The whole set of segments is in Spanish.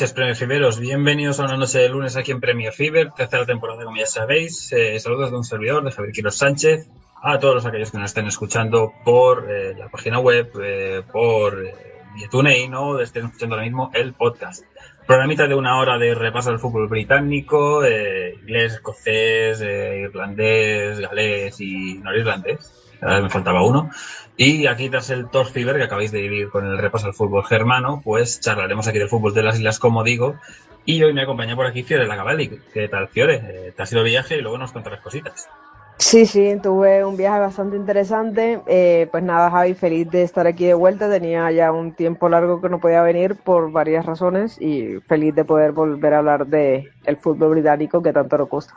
noches, Premier Fiberos. Bienvenidos a una noche de lunes aquí en Premier Fiber, tercera temporada, como ya sabéis. Eh, saludos de un servidor, de Javier Quiroz Sánchez, a todos aquellos que nos estén escuchando por eh, la página web, eh, por eh, TuneIn o estén escuchando ahora mismo el podcast. Programita de una hora de repaso del fútbol británico, eh, inglés, escocés, eh, irlandés, galés y norirlandés. Me faltaba uno. Y aquí tras el Tor Fever que acabáis de vivir con el repaso al fútbol germano, pues charlaremos aquí del fútbol de las islas, como digo. Y hoy me acompaña por aquí Fiore Lacavali. ¿Qué tal, Fiore? Eh, te has ido de viaje y luego nos contarás cositas. Sí, sí, tuve un viaje bastante interesante. Eh, pues nada, Javi, feliz de estar aquí de vuelta. Tenía ya un tiempo largo que no podía venir por varias razones y feliz de poder volver a hablar de el fútbol británico que tanto nos gusta.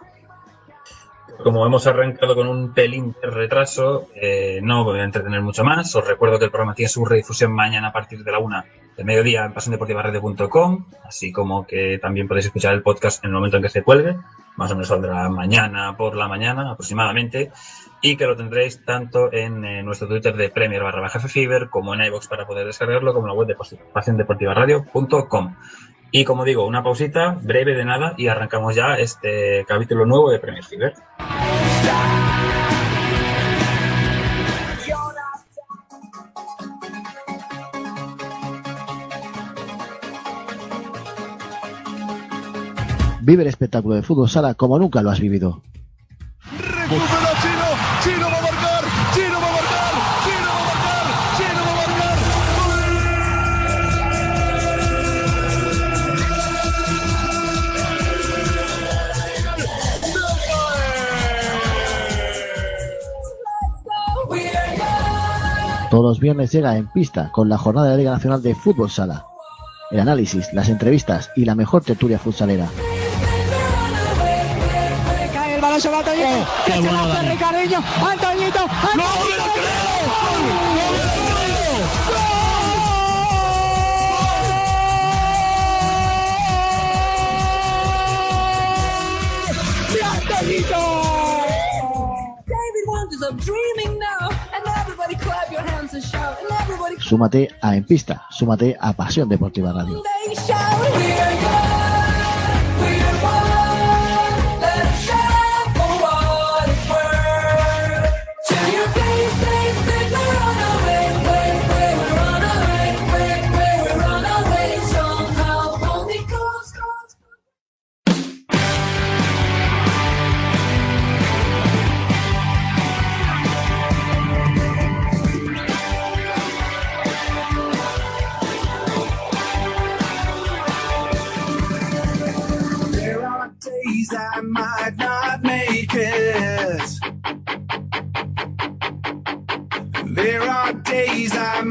Como hemos arrancado con un pelín de retraso, eh, no voy a entretener mucho más. Os recuerdo que el programa tiene su redifusión mañana a partir de la una de mediodía en pasiondeportivaradio.com, así como que también podéis escuchar el podcast en el momento en que se cuelgue. Más o menos saldrá mañana por la mañana aproximadamente. Y que lo tendréis tanto en eh, nuestro Twitter de Premier barra baja Fever como en iVoox para poder descargarlo, como en la web de pasiondeportivaradio.com. Y como digo, una pausita breve de nada y arrancamos ya este capítulo nuevo de Premier Fever. Not Vive el espectáculo de fútbol sala como nunca lo has vivido. Recupera Todos los viernes llega en pista con la jornada de Liga Nacional de Fútbol Sala. El análisis, las entrevistas y la mejor tertulia futsalera. Cae el balón sobre Antoñito. qué que se bueno, va a hacer Dani. Ricardinho. Antoñito. ¡No me lo creo! Súmate a En Pista, súmate a Pasión Deportiva Radio.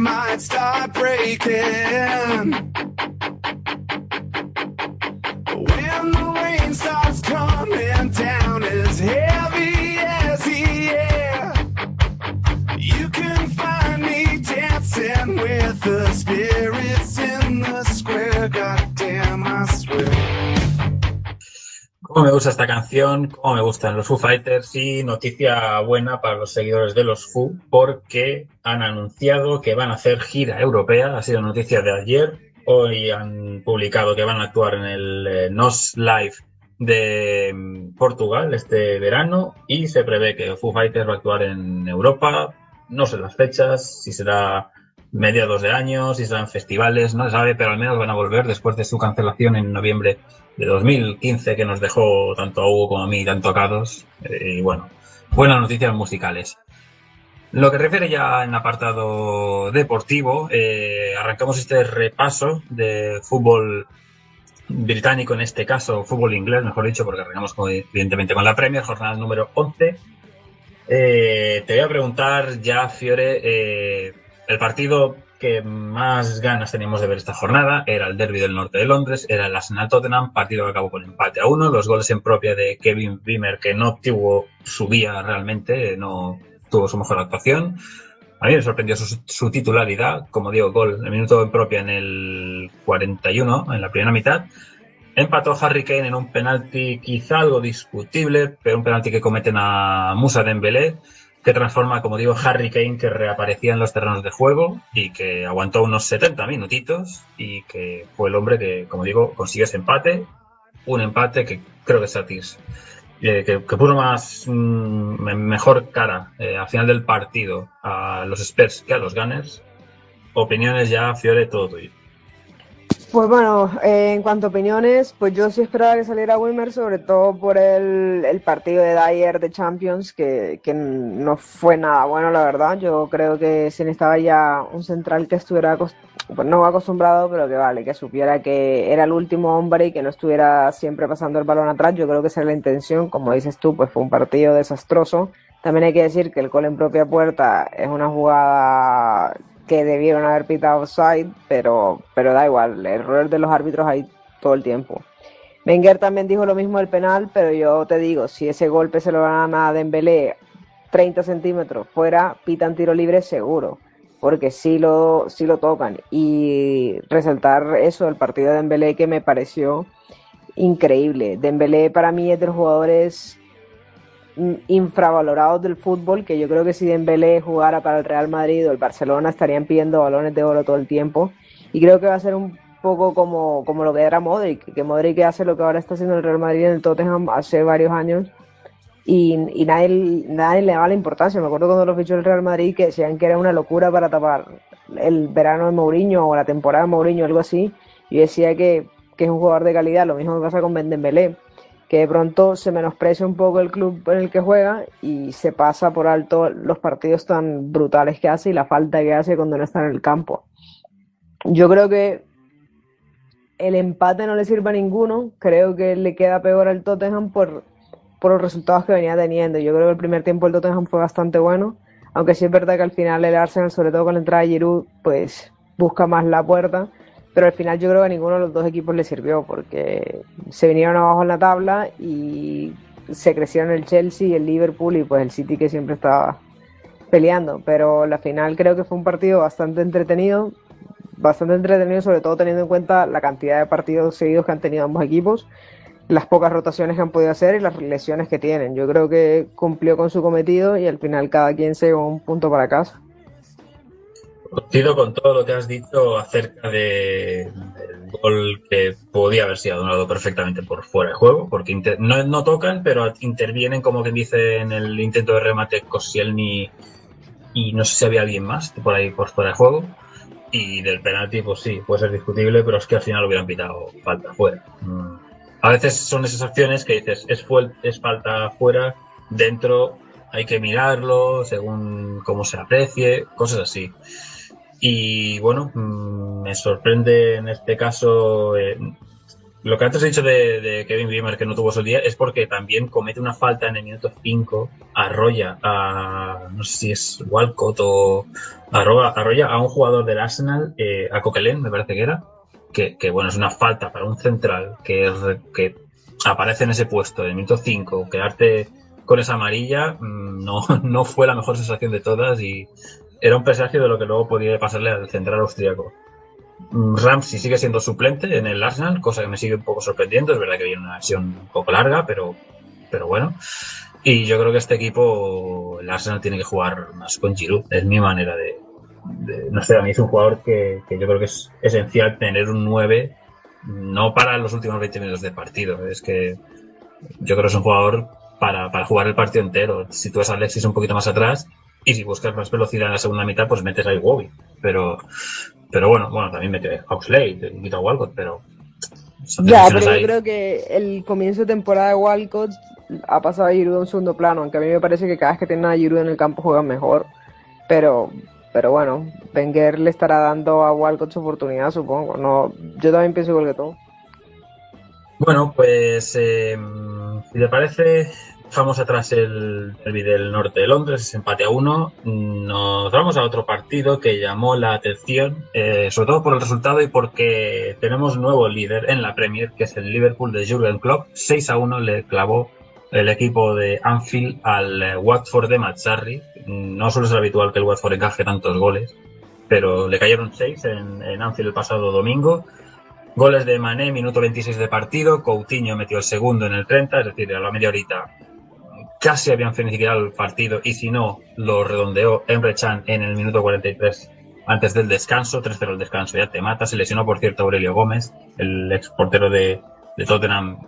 Might start breaking. When the rain starts coming down as heavy as the air, you can find me dancing with the spirits Cómo me gusta esta canción, cómo me gustan los Foo Fighters y noticia buena para los seguidores de los Foo porque han anunciado que van a hacer gira europea, ha sido noticia de ayer, hoy han publicado que van a actuar en el eh, NOS Live de mm, Portugal este verano y se prevé que Foo Fighters va a actuar en Europa, no sé las fechas, si será mediados de año, si serán festivales, no se sabe, pero al menos van a volver después de su cancelación en noviembre de 2015 que nos dejó tanto a Hugo como a mí, tanto a Carlos. Eh, y bueno, buenas noticias musicales. Lo que refiere ya en apartado deportivo, eh, arrancamos este repaso de fútbol británico en este caso, fútbol inglés, mejor dicho, porque arrancamos evidentemente con la Premier, jornada número 11. Eh, te voy a preguntar ya, Fiore, el partido que más ganas teníamos de ver esta jornada era el derby del norte de Londres, era el Arsenal Tottenham, partido que acabó con empate a uno, los goles en propia de Kevin Beamer, que no obtuvo su vía realmente, no tuvo su mejor actuación. A mí me sorprendió su, su titularidad, como digo, gol el minuto en propia en el 41, en la primera mitad. Empató Harry Kane en un penalti quizá algo discutible, pero un penalti que cometen a Musa Dembélé, que transforma, como digo, Harry Kane que reaparecía en los terrenos de juego y que aguantó unos 70 minutitos y que fue el hombre que, como digo, consiguió ese empate, un empate que creo que satis, eh, que, que puso más mm, me- mejor cara eh, al final del partido a los Spurs que a los Gunners. Opiniones ya, Fiore, todo tuyo. Pues bueno, eh, en cuanto a opiniones, pues yo sí esperaba que saliera Wilmer, sobre todo por el, el partido de Dyer de Champions, que, que no fue nada bueno, la verdad. Yo creo que se necesitaba ya un central que estuviera, pues no acostumbrado, pero que vale, que supiera que era el último hombre y que no estuviera siempre pasando el balón atrás. Yo creo que esa es la intención. Como dices tú, pues fue un partido desastroso. También hay que decir que el gol en propia puerta es una jugada que debieron haber pitado offside, pero, pero da igual, el error de los árbitros ahí todo el tiempo. Wenger también dijo lo mismo del penal, pero yo te digo, si ese golpe se lo dan a Dembélé 30 centímetros fuera, pitan tiro libre seguro, porque sí lo, sí lo tocan. Y resaltar eso, el partido de Dembélé que me pareció increíble. Dembélé para mí es de los jugadores infravalorados del fútbol, que yo creo que si Dembélé jugara para el Real Madrid o el Barcelona estarían pidiendo balones de oro todo el tiempo. Y creo que va a ser un poco como, como lo que era Modric, que Modric hace lo que ahora está haciendo el Real Madrid en el Tottenham hace varios años y, y nadie, nadie le daba la importancia. Me acuerdo cuando lo fichó el Real Madrid que decían que era una locura para tapar el verano de Mourinho o la temporada de Mourinho, algo así. Y decía que, que es un jugador de calidad. Lo mismo que pasa con Dembélé, que de pronto se menosprecia un poco el club en el que juega y se pasa por alto los partidos tan brutales que hace y la falta que hace cuando no está en el campo. Yo creo que el empate no le sirve a ninguno. Creo que le queda peor al Tottenham por, por los resultados que venía teniendo. Yo creo que el primer tiempo el Tottenham fue bastante bueno, aunque sí es verdad que al final el Arsenal, sobre todo con la entrada de Giroud, pues busca más la puerta. Pero al final yo creo que a ninguno de los dos equipos le sirvió porque se vinieron abajo en la tabla y se crecieron el Chelsea y el Liverpool y pues el City que siempre estaba peleando. Pero la final creo que fue un partido bastante entretenido, bastante entretenido sobre todo teniendo en cuenta la cantidad de partidos seguidos que han tenido ambos equipos, las pocas rotaciones que han podido hacer y las lesiones que tienen. Yo creo que cumplió con su cometido y al final cada quien se llevó un punto para casa. Coincido con todo lo que has dicho acerca de, del gol que podía haber sido anulado perfectamente por fuera de juego, porque no, tocan, pero intervienen, como quien dice, en el intento de remate Koscielny y no sé si había alguien más por ahí por fuera de juego. Y del penalti, pues sí, puede ser discutible, pero es que al final hubieran pitado falta fuera. Mm. A veces son esas acciones que dices, es, es falta fuera, dentro hay que mirarlo según cómo se aprecie, cosas así. Y bueno, mm, me sorprende en este caso eh, lo que antes he dicho de, Kevin Beamer que no tuvo su día es porque también comete una falta en el minuto 5, arrolla a, no sé si es Walcott o arroba- arrolla a un jugador del Arsenal, eh, a Coquelin me parece que era, que, bueno, es una falta para un central que, que aparece en ese puesto en el minuto 5, quedarte con esa amarilla mm, no, no fue la mejor sensación de todas y era un presagio de lo que luego podía pasarle al central austríaco. Mm, Ramsey sigue siendo suplente en el Arsenal, cosa que me sigue un poco sorprendiendo. Es verdad que viene una versión un poco larga, pero, pero bueno. Y yo creo que este equipo, el Arsenal tiene que jugar más con Giroud. Es mi manera de, de- no sé, a mí es un jugador que, que yo creo que es esencial tener un 9, no para los últimos 20 minutos de partido. Es que yo creo que es un jugador para, para jugar el partido entero. Si tú ves a Alexis un poquito más atrás y si buscas más velocidad en la segunda mitad, pues metes ahí Wobby. Pero, pero bueno, bueno, también mete a Oxlade, quita a Walcott, pero. Ya, pero yo creo que el comienzo de temporada de Walcott ha pasado a Giroud a un segundo plano, aunque a mí me parece que cada vez que tienen a Giroud en el campo juegan mejor. Pero, pero bueno, Wenger le estará dando a Walcott su oportunidad, supongo. No, yo también pienso igual que tú. Bueno, pues eh, si te parece, dejamos atrás el derbi del norte de Londres, ese empate a uno. Nos vamos a otro partido que llamó la atención, eh, sobre todo por el resultado y porque tenemos nuevo líder en la Premier, que es el Liverpool de Jurgen Klopp. 6 a 1 le clavó el equipo de Anfield al eh, Watford de Mazzarri. No suele ser habitual que el Watford encaje tantos goles, pero le cayeron 6 en, en Anfield el pasado domingo. Goles de Mané, minuto 26 de partido. Coutinho metió el segundo en el 30, es decir, a la media horita casi habían finiquitado el partido y si no, lo redondeó Emre Can en el minuto 43 antes del descanso. 3-0 el descanso, ya te mata. Se lesionó, por cierto, Aurelio Gómez, el ex portero de, de Tottenham,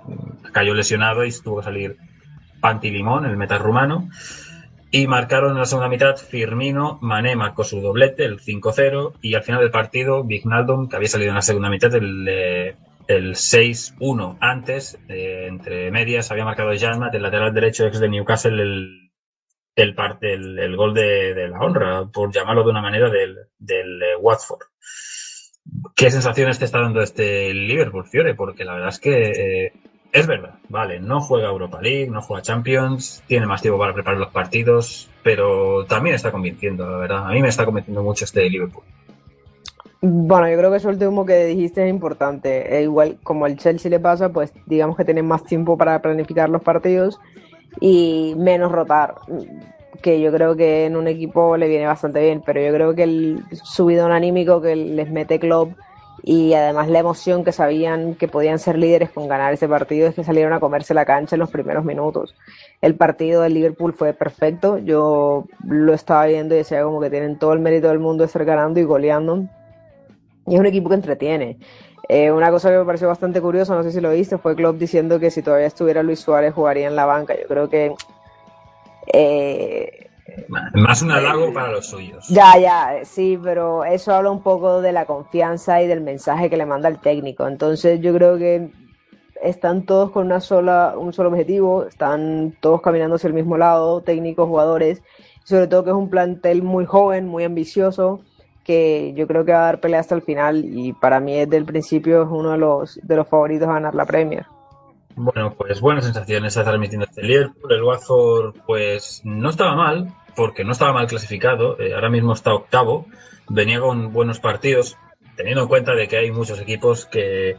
cayó lesionado y tuvo que salir Panti Limón, el metal rumano. Y marcaron en la segunda mitad Firmino, Mané marcó su doblete, el 5-0, y al final del partido, Vignaldum, que había salido en la segunda mitad, el, eh, el 6-1 antes, eh, entre medias, había marcado Janmat, el lateral derecho ex de Newcastle, el, el, el, el gol de, de la honra, por llamarlo de una manera, del, del eh, Watford. ¿Qué sensaciones te está dando este Liverpool, Fiore? Porque la verdad es que eh, es verdad, vale, no juega Europa League, no juega Champions, tiene más tiempo para preparar los partidos, pero también está convenciendo, la verdad. A mí me está convenciendo mucho este Liverpool. Bueno, yo creo que eso último que dijiste es importante. E igual como al Chelsea le pasa, pues digamos que tienen más tiempo para planificar los partidos y menos rotar, que yo creo que en un equipo le viene bastante bien, pero yo creo que el subidón anímico que les mete Klopp y además la emoción que sabían que podían ser líderes con ganar ese partido es que salieron a comerse la cancha en los primeros minutos. El partido del Liverpool fue perfecto, yo lo estaba viendo y decía como que tienen todo el mérito del mundo de estar ganando y goleando. Y es un equipo que entretiene. Eh, una cosa que me pareció bastante curiosa, no sé si lo viste, fue Klopp diciendo que si todavía estuviera Luis Suárez jugaría en la banca. Yo creo que eh, Más un halago para los suyos. ya, ya, sí, pero eso habla un poco de la confianza y del mensaje que le manda el técnico. Entonces yo creo que están todos con una sola, un solo objetivo, están todos caminando hacia el mismo lado, técnicos, jugadores, sobre todo que es un plantel muy joven, muy ambicioso, que yo creo que va a dar pelea hasta el final y para mí desde el principio es uno de los, de los favoritos a ganar la Premier. Bueno, pues buenas sensaciones está transmitiendo este Liverpool. El Watford, pues no estaba mal, porque no estaba mal clasificado. eh, ahora mismo está octavo. Venía con buenos partidos, teniendo en cuenta de que hay muchos equipos que,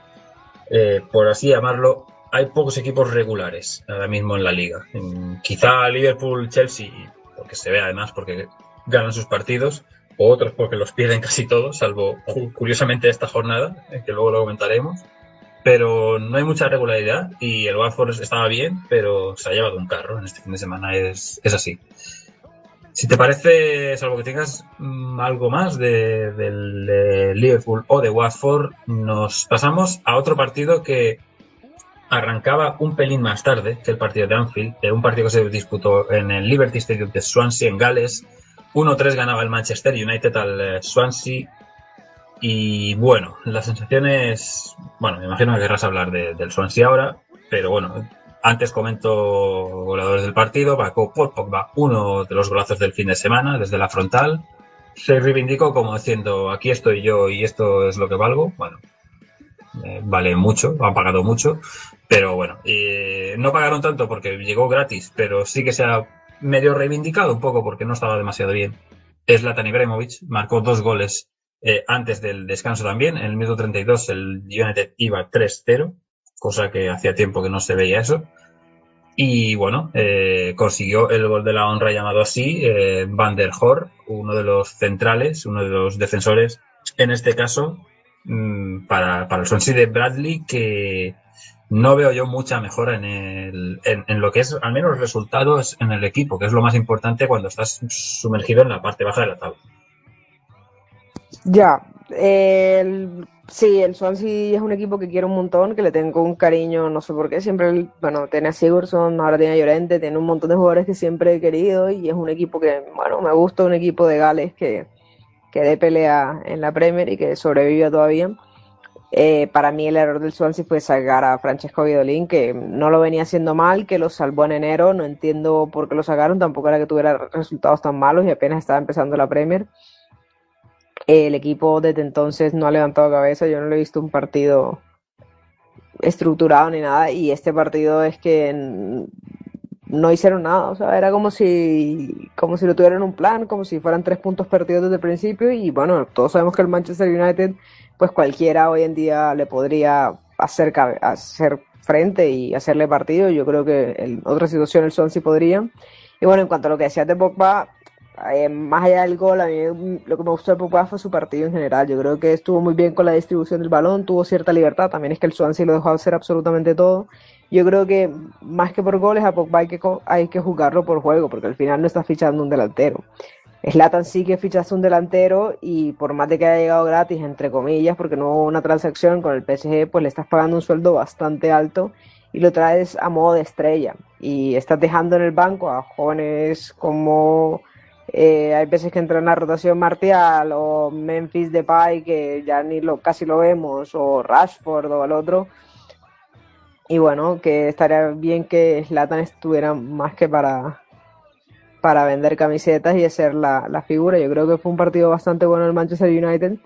eh, por así llamarlo, hay pocos equipos regulares ahora mismo en la liga. Mm, Quizá Liverpool, Chelsea, porque se ve además, porque ganan sus partidos, otros porque los pierden casi todos, salvo cu- curiosamente esta jornada, eh, que luego lo comentaremos pero no hay mucha regularidad y el Watford estaba bien, pero se ha llevado un carro en este fin de semana, es, es así. Si te parece, salvo que tengas mm, algo más de, del de Liverpool o de Watford, nos pasamos a otro partido que arrancaba un pelín más tarde que el partido de Anfield, un partido que se disputó en el Liberty Stadium de Swansea, en Gales. 1-3 ganaba el Manchester United al eh, Swansea. Y bueno, las sensaciones, bueno, me imagino que querrás hablar de- del Swansea ahora, pero bueno, antes comento goleadores del partido, Paco Pogba, uno de los golazos del fin de semana, desde la frontal, se reivindicó como diciendo, aquí estoy yo y esto es lo que valgo, bueno, eh, vale mucho, han pagado mucho, pero bueno, eh, no pagaron tanto porque llegó gratis, pero sí que se ha medio reivindicado un poco porque no estaba demasiado bien. Es Latan Ibrahimovic, marcó dos goles eh, antes del descanso también. En el minuto 32 el United iba 3-0, cosa que hacía tiempo que no se veía eso. Y bueno, eh, consiguió el gol de la honra llamado así, eh, Van der Hoor, uno de los centrales, uno de los defensores, en este caso, mm, para, para el Swansea de Bradley, que no veo yo mucha mejora en, el, en, lo que es, al menos resultados en el equipo, que es lo más importante cuando estás sumergido en la parte baja de la tabla. Ya, el- sí, el Swansea es un equipo que quiero un montón, que le tengo un cariño, no sé por qué, siempre, bueno, tiene a Sigurdsson, ahora tiene a Llorente, tiene un montón de jugadores que siempre he querido y es un equipo que, bueno, me gusta un equipo de Gales que, que dé pelea en la Premier y que sobreviva todavía. Eh, para mí el error del Swansea fue sacar a Francesco Guidolin, que no lo venía haciendo mal, que lo salvó en enero, no entiendo por qué lo sacaron, tampoco era que tuviera resultados tan malos y apenas estaba empezando la Premier. El equipo desde entonces no ha levantado cabeza, yo no le he visto un partido estructurado ni nada. Y este partido es que no hicieron nada. O sea, era como si, como si no tuvieran un plan, como si fueran tres puntos perdidos desde el principio. Y bueno, todos sabemos que el Manchester United, pues cualquiera hoy en día le podría hacer, hacer frente y hacerle partido. Yo creo que en otra situación el Swansea podría. Y bueno, en cuanto a lo que decías de Pogba, eh, más allá del gol, a mí lo que me gustó de Pogba fue su partido en general. Yo creo que estuvo muy bien con la distribución del balón, tuvo cierta libertad. También es que el Swansea lo dejó hacer absolutamente todo. Yo creo que más que por goles, a Pogba hay que, hay que jugarlo por juego, porque al final no está fichando un delantero. Zlatan sí que fichaste un delantero y por más de que haya llegado gratis, entre comillas, porque no hubo una transacción con el PSG, pues le estás pagando un sueldo bastante alto y lo traes a modo de estrella. Y estás dejando en el banco a jóvenes como eh, hay veces que entra en la rotación Martial o Memphis Depay, que ya ni lo, casi lo vemos, o Rashford o el otro. Y bueno, que estaría bien que Zlatan estuviera más que para, para vender camisetas y hacer la, la figura. Yo creo que fue un partido bastante bueno el Manchester United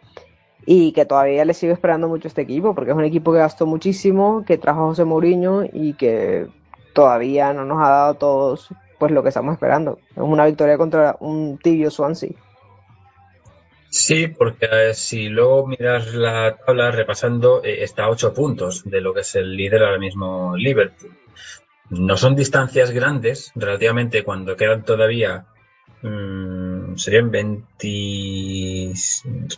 y que todavía le sigo esperando mucho este equipo, porque es un equipo que gastó muchísimo, que trajo a José Mourinho y que todavía no nos ha dado todos pues lo que estamos esperando. Es una victoria contra un tibio Swansea. Sí, porque si luego miras la tabla repasando, eh, está a 8 puntos de lo que es el líder ahora mismo Liverpool. No son distancias grandes, relativamente cuando quedan todavía, mm, serían 20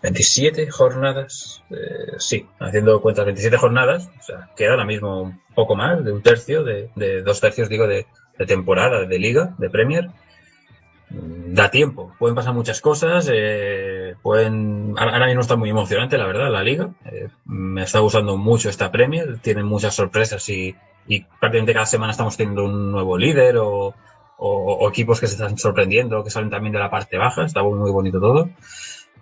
27 jornadas, eh, sí, haciendo cuentas 27 jornadas, o sea, queda ahora mismo un poco más de un tercio, de, de dos tercios digo, de temporada, de liga, de Premier da tiempo. Pueden pasar muchas cosas. eh, pueden ahora mismo está muy emocionante, la verdad, la liga. Eh, me está gustando mucho esta Premier. Tienen muchas sorpresas y, y prácticamente cada semana estamos teniendo un nuevo líder o, o- o equipos que se están sorprendiendo, que salen también de la parte baja. Está muy, muy bonito todo.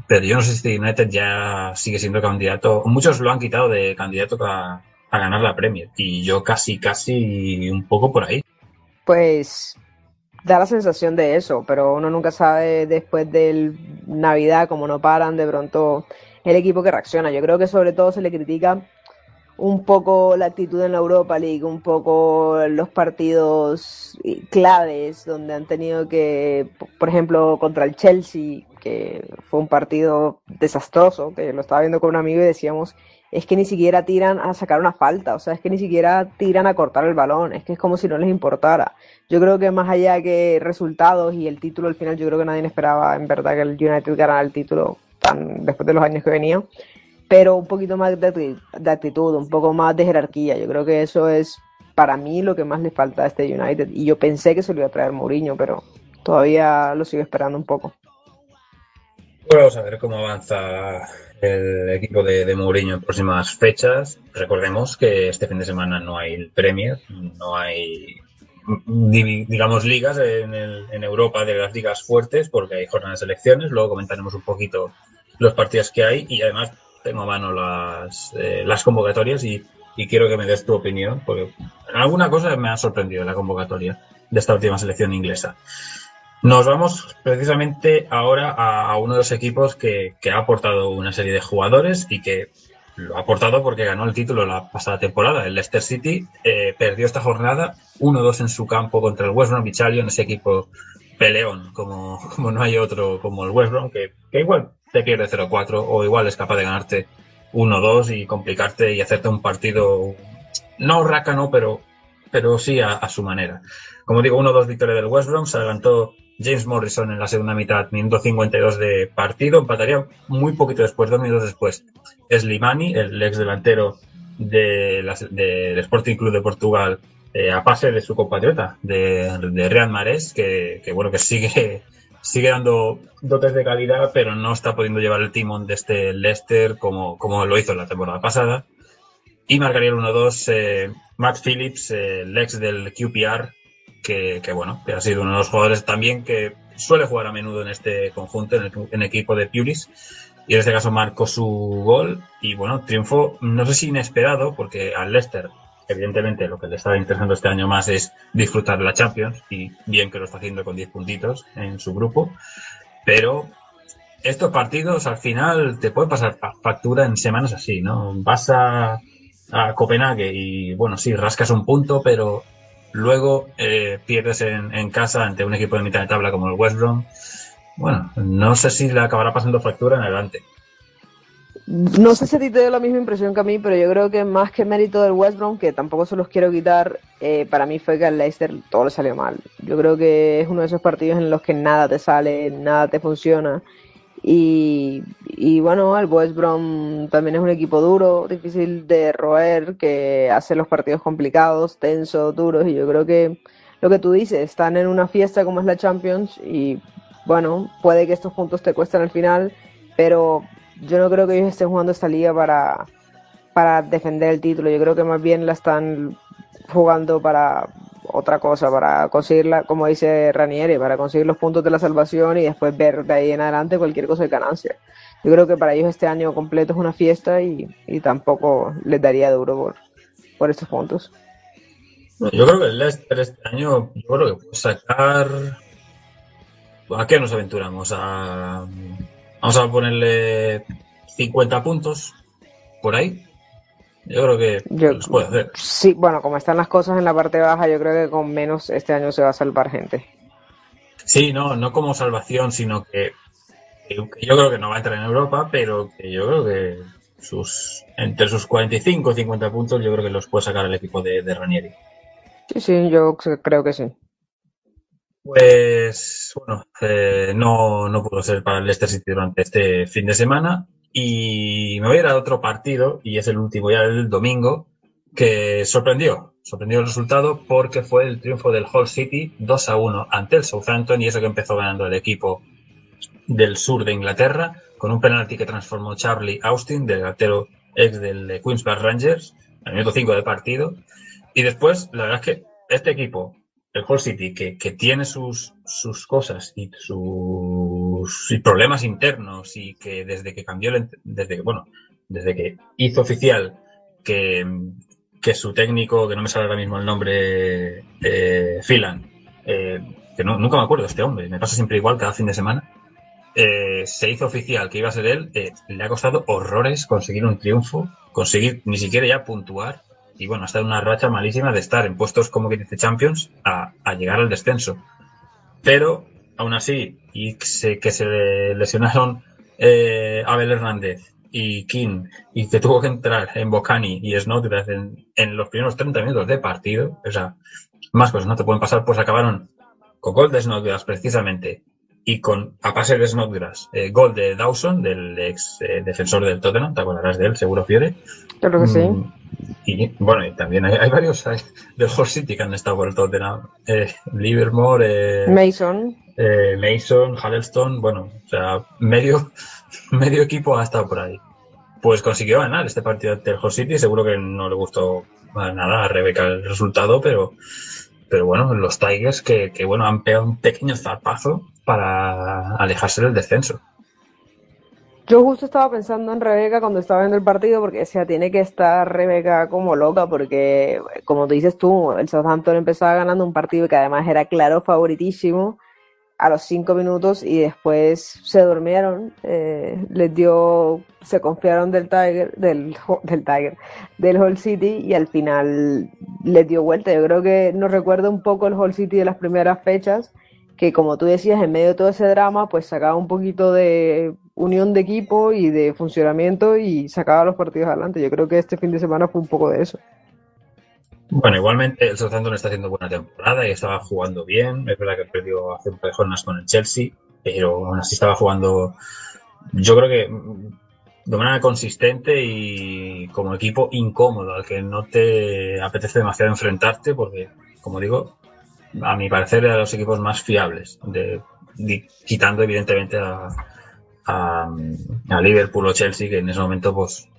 Pero yo no sé si United ya sigue siendo candidato. Muchos lo han quitado de candidato a ganar la Premier. Y yo casi, casi un poco por ahí. Pues da la sensación de eso, pero uno nunca sabe después del Navidad, como no paran, de pronto el equipo que reacciona. Yo creo que sobre todo se le critica un poco la actitud en la Europa League, un poco los partidos claves donde han tenido que, por ejemplo, contra el Chelsea, que fue un partido desastroso, que lo estaba viendo con un amigo y decíamos, es que ni siquiera tiran a sacar una falta, o sea, es que ni siquiera tiran a cortar el balón, es que es como si no les importara. Yo creo que más allá que resultados y el título al final, yo creo que nadie esperaba en verdad que el United ganara el título después de los años que venía, pero un poquito más de, de actitud, un poco más de jerarquía. Yo creo que eso es para mí lo que más le falta a este United y yo pensé que se lo iba a traer Mourinho, pero todavía lo sigo esperando un poco. Bueno, vamos a ver cómo avanza el equipo de, de Mourinho en próximas fechas. Recordemos que este fin de semana no hay el Premier, no hay, digamos, ligas en, Europa de las ligas fuertes porque hay jornadas de elecciones. Luego comentaremos un poquito los partidos que hay y además tengo a mano las, eh, las convocatorias y, y quiero que me des tu opinión porque alguna cosa me ha sorprendido la convocatoria de esta última selección inglesa. Nos vamos precisamente ahora a, a uno de los equipos que, que ha aportado una serie de jugadores y que lo ha aportado porque ganó el título la pasada temporada. El Leicester City eh, perdió esta jornada 1-2 en su campo contra el West Bromwich Albion, ese equipo peleón, como, como no hay otro como el West Brom, que, que igual te pierde 0-4 o igual es capaz de ganarte 1-2 y complicarte y hacerte un partido no rácano, pero, pero sí a, a su manera. Como digo, 1-2 victoria del West Brom, se adelantó James Morrison en la segunda mitad, minuto 52 de partido, empataría muy poquito después, dos minutos después. Slimani, el ex delantero de la- del Sporting Club de Portugal, eh, a pase de su compatriota, de, de Real Mares, que, que bueno, que sigue, sigue dando dotes de calidad, pero no está pudiendo llevar el timón de este Leicester como, como lo hizo la temporada pasada. Y marcaría el 1-2 eh, Matt Phillips, eh, el ex del QPR, que, bueno, que ha sido uno de los jugadores también que suele jugar a menudo en este conjunto, en el, equipo de Pulis. Y en este caso marcó su gol y bueno, triunfo, no sé si inesperado, porque al Leicester, evidentemente, lo que le estaba interesando este año más es disfrutar de la Champions, y bien que lo está haciendo con 10 puntitos en su grupo, pero estos partidos al final te pueden pasar fa- factura en semanas así, ¿no? Vas a, a Copenhague y bueno, sí, rascas un punto, pero luego eh, pierdes en, en casa ante un equipo de mitad de tabla como el West Brom. Bueno, no sé si le acabará pasando factura en adelante. No sé si a ti te dio la misma impresión que a mí, pero yo creo que más que mérito del West Brom, que tampoco se los quiero quitar, eh, para mí fue que al Leicester todo le salió mal. Yo creo que es uno de esos partidos en los que nada te sale, nada te funciona. Y, y bueno, el West Brom también es un equipo duro, difícil de roer, que hace los partidos complicados, tensos, duros. Y yo creo que lo que tú dices, están en una fiesta como es la Champions y bueno, puede que estos puntos te cuesten al final, pero yo no creo que ellos estén jugando esta liga para, para defender el título. Yo creo que más bien la están jugando para otra cosa, para conseguirla, como dice Ranieri, para conseguir los puntos de la salvación y después ver de ahí en adelante cualquier cosa de ganancia. Yo creo que para ellos este año completo es una fiesta y, y tampoco les daría duro por, por estos puntos. Yo creo que el Leicester este año, yo creo que puede sacar. ¿A qué nos aventuramos? A... Vamos a ponerle 50 puntos por ahí. Yo creo que Yo- los puede hacer. Sí, bueno, como están las cosas en la parte baja, yo creo que con menos este año se va a salvar gente. Sí, no, no como salvación, sino que, que yo creo que no va a entrar en Europa, pero que yo creo que sus entre sus 45 y 50 puntos yo creo que los puede sacar el equipo de, de Ranieri. Sí, sí, yo creo que sí. Pues bueno, eh, no, no pudo ser para el Leicester City durante este fin de semana y me voy a ir a otro partido y es el último ya del domingo que sorprendió, sorprendió el resultado porque fue el triunfo del Hull City 2 a 1 ante el Southampton y eso que empezó ganando el equipo del sur de Inglaterra con un penalti que transformó Charlie Austin, delantero ex del Queens Park Rangers, al minuto 5 del partido. Y después, la verdad es que este equipo, el Hull City, que, que tiene sus, sus cosas y sus problemas internos y que desde que cambió, desde que, bueno, desde que hizo oficial que, que su técnico, que no me sale ahora mismo el nombre, eh, Phelan, eh, que no- nunca me acuerdo este hombre, me pasa siempre igual cada fin de semana, eh, se hizo oficial que iba a ser él, eh, le ha costado horrores conseguir un triunfo, conseguir ni siquiera ya puntuar, y bueno, ha estado en una racha malísima de estar en puestos como que dice Champions a, a llegar al descenso. Pero, aún así, y que se, que se le lesionaron eh, Abel Hernández y King, y que tuvo que entrar en Bocani y Snodgrass en, en los primeros 30 minutos de partido, o sea, más cosas no te pueden pasar, pues acabaron con gol de Snodgrass precisamente y con a pase de Snodgrass, eh, gol de Dawson, del ex eh, defensor del Tottenham, te acordarás de él, seguro Fiore. Creo que sí. Mm, Y bueno, y también hay, hay varios del Hull City que han estado por el Tottenham. Eh, Livermore, eh, Mason, eh, Mason, Huddleston, bueno, o sea, medio, medio equipo ha estado por ahí. Pues consiguió ganar este partido del Hull City, seguro que no le gustó nada a Rebeca el resultado, pero, pero bueno, los Tigers que, que bueno, han pegado un pequeño zarpazo para alejarse del descenso. Yo justo estaba pensando en Rebeca cuando estaba viendo el partido porque decía, tiene que estar Rebeca como loca porque, como tú dices tú, el Southampton empezaba ganando un partido que además era claro favoritísimo a los cinco minutos y después se durmieron, eh, les dio, se confiaron del Tiger, del, del Tiger, del Hull City y al final les dio vuelta. Yo creo que nos recuerda un poco el Hull City de las primeras fechas que como tú decías, en medio de todo ese drama, pues sacaba un poquito de unión de equipo y de funcionamiento y sacaba los partidos adelante. Yo creo que este fin de semana fue un poco de eso. Bueno, igualmente el Southampton está haciendo buena temporada y estaba jugando bien. Es verdad que perdió hace un par de jornadas con el Chelsea, pero aún así estaba jugando, yo creo que mm, de manera consistente y como equipo incómodo, al que no te apetece demasiado enfrentarte, porque, como digo, a mi parecer era de los equipos más fiables, quitando evidentemente a, a, a Liverpool o Chelsea, que en ese momento pues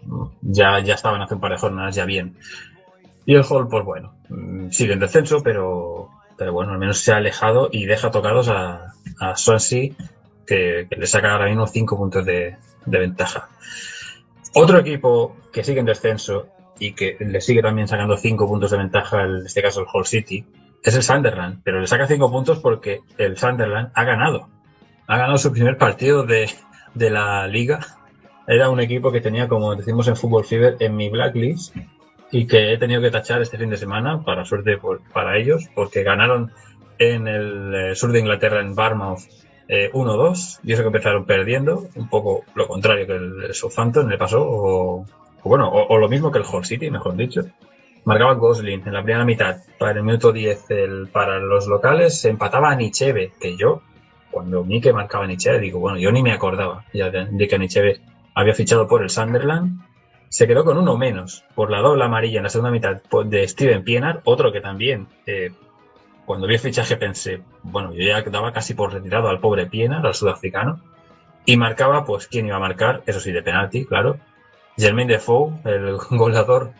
ya, ya estaban hace un par de jornadas ya bien. Y el Hall, pues bueno, mm, sigue en descenso, pero, pero bueno, al menos se ha alejado y deja tocados a, a Swansea, que, le saca ahora mismo 5 puntos de, de ventaja. Otro equipo que sigue en descenso y que le sigue también sacando 5 puntos de ventaja, en este caso el Hull City, es el Sunderland, pero le saca 5 puntos porque el Sunderland ha ganado. Ha ganado su primer partido de, de la liga. Era un equipo que tenía, como decimos en Fútbol Fever, en mi blacklist, y que he tenido que tachar este fin de semana, para suerte por- para ellos, porque ganaron en el eh, sur de Inglaterra, en Barmouth, eh, 1-2, y eso que empezaron perdiendo, un poco lo contrario que el Southampton le pasó, o, o bueno, o, o lo mismo que el Hull City, mejor dicho. Marcaba Gosling en la primera mitad, para el minuto 10 el, para los locales, se empataba a Nicheve, que yo, cuando vi que marcaba Nicheve, digo, bueno, yo ni me acordaba ya de, de que Nicheve había fichado por el Sunderland, se quedó con uno menos por la doble amarilla en la segunda mitad de Steven Pienaar, otro que también, eh, cuando vi el fichaje pensé, bueno, yo ya daba casi por retirado al pobre Pienaar, al sudafricano, y marcaba, pues, ¿quién iba a marcar? Eso sí, de penalti, claro. Jermaine Defoe, el goleador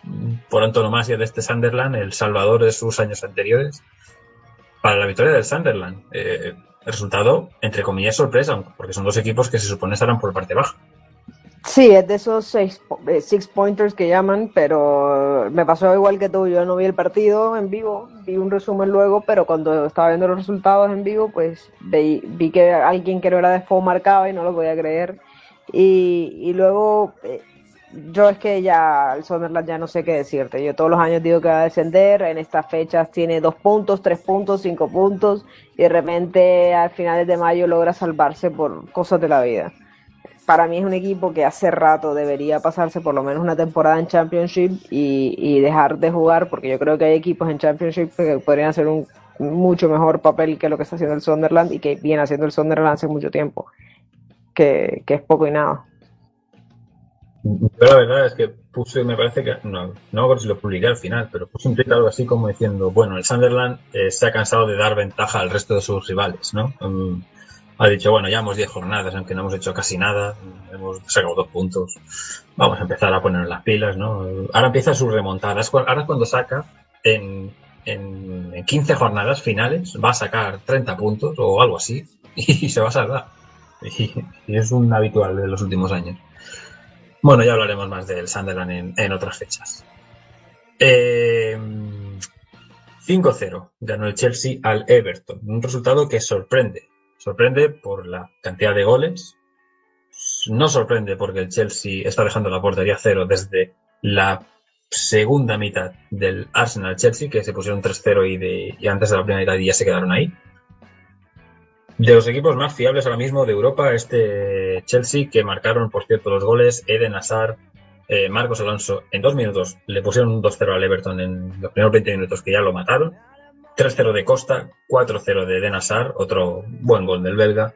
por antonomasia de este Sunderland, el salvador de sus años anteriores, para la victoria del Sunderland. Eh, resultado, entre comillas, sorpresa, porque son dos equipos que se supone estarán por parte baja. Sí, es de esos seis, eh, six pointers que llaman, pero me pasó igual que tú. Yo no vi el partido en vivo, vi un resumen luego, pero cuando estaba viendo los resultados en vivo, pues vi, que alguien que no era de Fo marcaba y no lo podía creer. Y, y luego, eh, yo es que ya el Sunderland ya no sé qué decirte. Yo todos los años digo que va a descender, en estas fechas tiene dos puntos, tres puntos, cinco puntos, y de repente al finales de mayo logra salvarse por cosas de la vida para mí es un equipo que hace rato debería pasarse por lo menos una temporada en Championship y, dejar de jugar, porque yo creo que hay equipos en Championship que podrían hacer un mucho mejor papel que lo que está haciendo el Sunderland y que viene haciendo el Sunderland hace mucho tiempo, que, es poco y nada. Yo la verdad es que puse, me parece que, no, no acuerdo si lo publiqué al final, pero puse un tweet algo así como diciendo, bueno, el Sunderland eh, se ha cansado de dar ventaja al resto de sus rivales, ¿no? Mm, ha dicho, bueno, ya hemos 10 jornadas, aunque no hemos hecho casi nada, hemos sacado dos puntos, vamos a empezar a poner las pilas, ¿no? Ahora empieza su remontada, ahora es cuando saca en, en, en 15 jornadas finales, va a sacar 30 puntos o algo así, y se va a salvar. Y, es un habitual de los últimos años. Bueno, ya hablaremos más del Sunderland en, en otras fechas. Eh, 5-0 ganó el Chelsea al Everton. Un resultado que sorprende. Sorprende por la cantidad de goles. No sorprende porque el Chelsea está dejando la portería cero desde la segunda mitad del Arsenal Chelsea, que se pusieron 3-0 y, de- antes de la primera mitad ya se quedaron ahí. De los equipos más fiables ahora mismo de Europa, este Chelsea, que marcaron, por cierto, los goles, Eden Hazard, eh, Marcos Alonso, en dos minutos le pusieron un 2-0 al Everton en los primeros 20 minutos que ya lo mataron. 3-0 de Costa, 4-0 de Eden Hazard, otro buen gol del belga,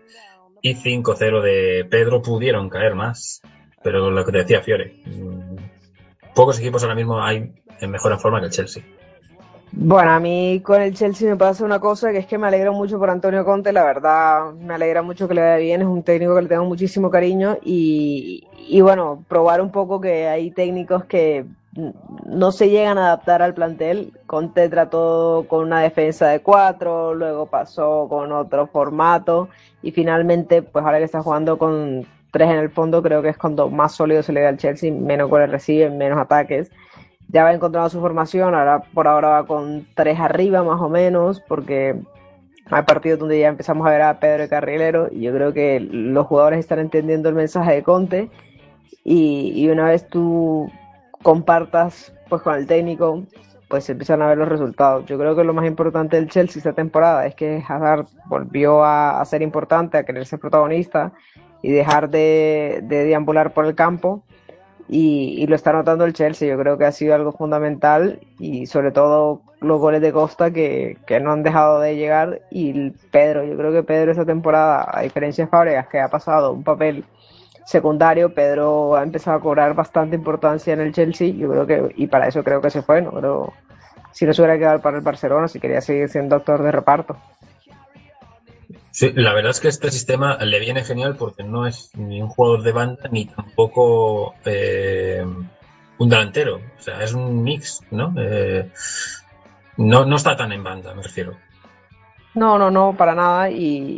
y 5-0 de Pedro. Pudieron caer más, pero lo que te decía Fiore, mm, pocos equipos ahora mismo hay en mejor forma que el Chelsea. Bueno, a mí con el Chelsea me pasa una cosa que es que me alegro mucho por Antonio Conte, la verdad me alegra mucho que le vaya bien, es un técnico que le tengo muchísimo cariño y, y bueno, probar un poco que hay técnicos que no se llegan a adaptar al plantel. Conte trató con una defensa de cuatro, luego pasó con otro formato y finalmente, pues ahora que está jugando con tres en el fondo, creo que es cuando más sólido se le da al Chelsea, menos goles reciben, menos ataques ya va encontrando su formación, ahora por ahora va con tres arriba más o menos, porque hay partidos donde ya empezamos a ver a Pedro Carrilero y yo creo que los jugadores están entendiendo el mensaje de Conte y, y una vez tú compartas pues con el técnico, pues empiezan a ver los resultados. Yo creo que lo más importante del Chelsea esta temporada es que Hazard volvió a, ser importante, a querer ser protagonista y dejar de, de deambular por el campo y, lo está notando el Chelsea. Yo creo que ha sido algo fundamental y sobre todo los goles de Costa que, que no han dejado de llegar y Pedro. Yo creo que Pedro esta temporada, a diferencia de Fábregas, que ha pasado un papel secundario, Pedro ha empezado a cobrar bastante importancia en el Chelsea. Yo creo que, y para eso creo que se fue, no creo si no se hubiera quedado para el Barcelona, si quería seguir siendo actor de reparto. Sí, la verdad es que este sistema le viene genial porque no es ni un jugador de banda ni tampoco eh, un delantero. O sea, es un mix, ¿no? Eh, no, no está tan en banda, me refiero. No, no, no, para nada. Y,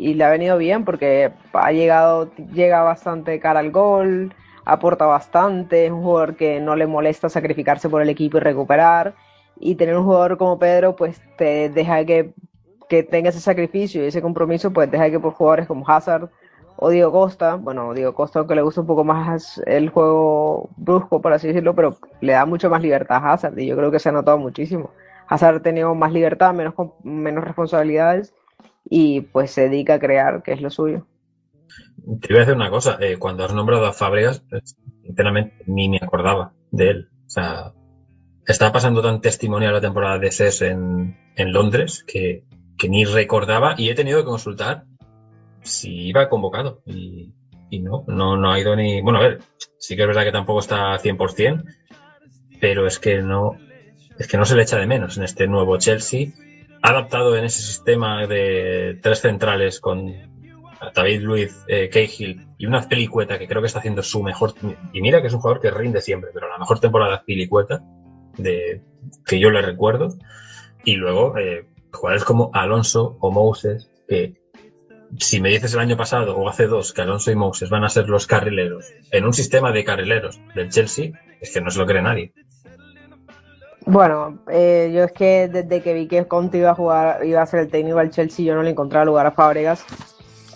y le ha venido bien porque ha llegado, llega bastante cara al gol, aporta bastante, es un jugador que no le molesta sacrificarse por el equipo y recuperar. Y tener un jugador como Pedro, pues te deja que, que tenga ese sacrificio y ese compromiso, pues deja que por jugadores como Hazard o Diego Costa, bueno, Diego Costa aunque le gusta un poco más el juego brusco, por así decirlo, pero le da mucho más libertad a Hazard y yo creo que se ha notado muchísimo. Hazard ha tenido más libertad, menos, menos responsabilidades y pues se dedica a crear, que es lo suyo. Te voy a decir una cosa, eh, cuando has nombrado a Fábregas, eh, sinceramente ni me acordaba de él. O sea, estaba pasando tan testimonial la temporada de SES en, en Londres que, que ni recordaba y he tenido que consultar si iba convocado. Y, y no, no, no ha ido ni... Bueno, a ver, sí que es verdad que tampoco está 100%, pero es que no, es que no se le echa de menos en este nuevo Chelsea. Adaptado en ese sistema de tres centrales con David Luiz, eh, Cahill y una Pelicueta que creo que está haciendo su mejor. Y mira que es un jugador que rinde siempre, pero la mejor temporada Pelicueta de que yo le recuerdo. Y luego eh, jugadores como Alonso o Moses, que si me dices el año pasado o hace dos que Alonso y Moses van a ser los carrileros en un sistema de carrileros del Chelsea, es que no se lo cree nadie. Bueno, eh, yo es que desde que vi que Conte iba a jugar, iba a ser el técnico del Chelsea, yo no le encontraba lugar a Fábregas.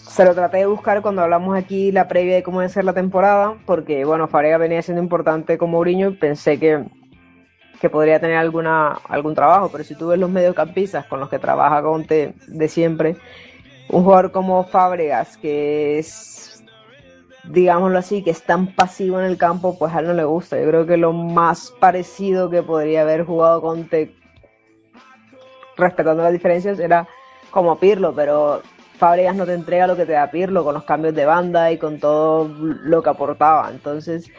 Se lo traté de buscar cuando hablamos aquí la previa de cómo iba a ser la temporada, porque bueno, Fábregas venía siendo importante con Mourinho y pensé que, que podría tener alguna, algún trabajo, pero si tú ves los mediocampistas con los que trabaja Conte de siempre, un jugador como Fábregas, que es, digámoslo así, que es tan pasivo en el campo, pues a él no le gusta. Yo creo que lo más parecido que podría haber jugado Conte, respetando las diferencias, era como Pirlo, pero Fábregas no te entrega lo que te da Pirlo con los cambios de banda y con todo lo que aportaba. Entonces,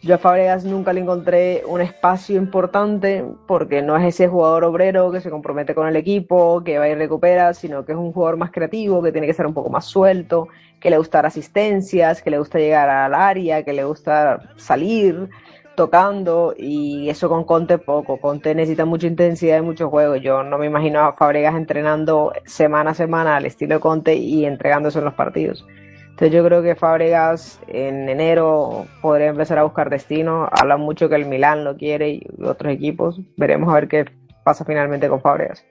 yo a Fábregas nunca le encontré un espacio importante porque no es ese jugador obrero que se compromete con el equipo, que va y recupera, sino que es un jugador más creativo, que tiene que ser un poco más suelto, que le gusta dar asistencias, que le gusta llegar al área, que le gusta salir tocando y eso con Conte poco. Conte necesita mucha intensidad y mucho juego. Yo no me imagino a Fábregas entrenando semana a semana al estilo de Conte y entregándose en los partidos. Entonces yo creo que Fábregas en enero podría empezar a buscar destino. Hablan mucho que el Milán lo quiere y otros equipos. Veremos a ver qué pasa finalmente con Fábregas.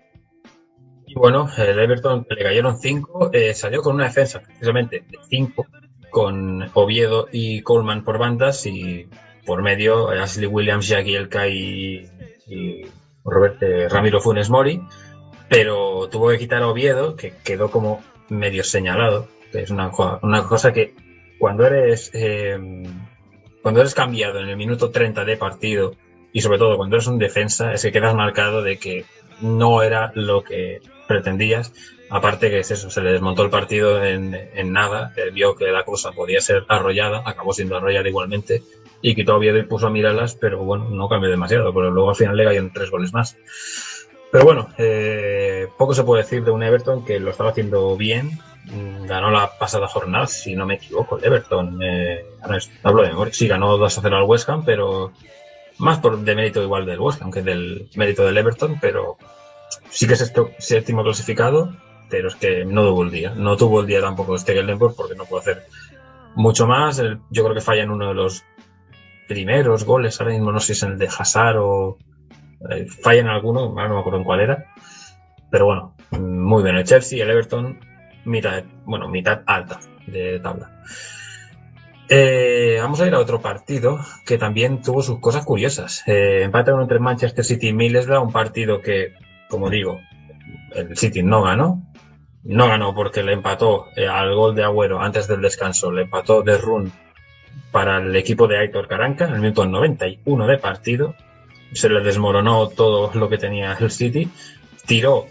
Y bueno, el Everton le cayeron 5, salió con una defensa precisamente de 5, con Oviedo y Coleman por bandas y por medio Ashley Williams, Jackie Elka y, y Robert, eh, Ramiro Funes Mori, pero tuvo que quitar a Oviedo, que quedó como medio señalado, es una, una cosa que cuando eres eh, cuando eres cambiado en el minuto 30 de partido y sobre todo cuando eres un defensa es que quedas marcado de que no era lo que pretendías aparte que es eso se le desmontó el partido en, en nada eh, vio que la cosa podía ser arrollada acabó siendo arrollada igualmente y quitó a Oviedo y puso a Miralas pero bueno no cambió demasiado pero luego al final le cayeron tres goles más pero bueno, eh, poco se puede decir de un Everton que lo estaba haciendo bien. Mm, Ganó la pasada jornada, si no me equivoco, el Everton. Eh, hablo de memoria. Sí, ganó 2 a 0 al West Ham, pero más por de mérito igual del West Ham que del mérito del Everton, pero sí que es séptimo clasificado, pero es que no tuvo el día. No tuvo el día tampoco Stegelenburg porque no pudo hacer mucho más. Yo creo que falla en uno de los primeros goles, ahora mismo no sé si es el de Hazard o eh, falla en alguno, ahora no me acuerdo en cuál era. Pero bueno, muy bien el Chelsea, el Everton, mitad, bueno, mitad alta de tabla. Eh, vamos a ir a otro partido que también tuvo sus cosas curiosas. Eh, empate entre Manchester City y Middlesbrough, un partido que, como digo, el City no ganó. No ganó porque le empató eh, al gol de Agüero antes del descanso, le empató de Run para el equipo de Aitor Caranca en el minuto 91 de partido. Se le desmoronó todo lo que tenía el City. Tiró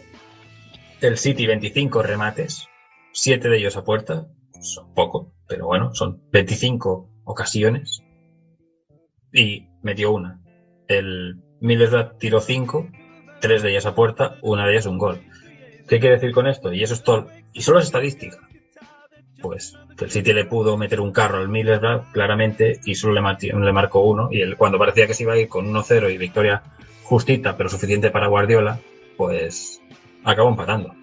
el City 25 remates, 7 de ellos a puerta. Son poco, pero bueno, son 25 ocasiones. Y metió una. El Middlesbrough tiró 5, 3 de ellas a puerta, una de ellas un gol. ¿Qué quiere decir con esto? Y eso es todo. Y solo es estadística. Pues que el City le pudo meter un carro al Middlesbrough claramente y solo le, le marcó uno. Y él, cuando parecía que se iba a ir con 1-0 y victoria justita, pero suficiente para Guardiola, pues acabó empatando.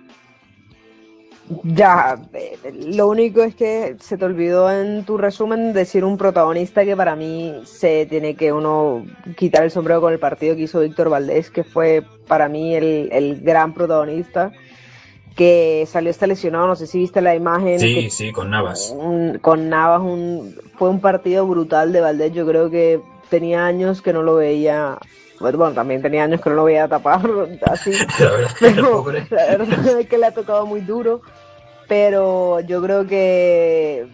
Ya, eh, lo único es que se te olvidó en tu resumen decir un protagonista que para mí se tiene que uno quitar el sombrero con el partido que hizo Víctor Valdés, que fue para mí el, el gran protagonista. que salió este lesionado, no sé si viste la imagen. Sí, que- sí, con Navas. un- con Navas un, fue un partido brutal de Valdés. Yo creo que tenía años que no lo veía. Bueno, también tenía años que no lo veía tapar así. La verdad, el Pero pobre. la verdad es que le ha tocado muy duro. Pero yo creo que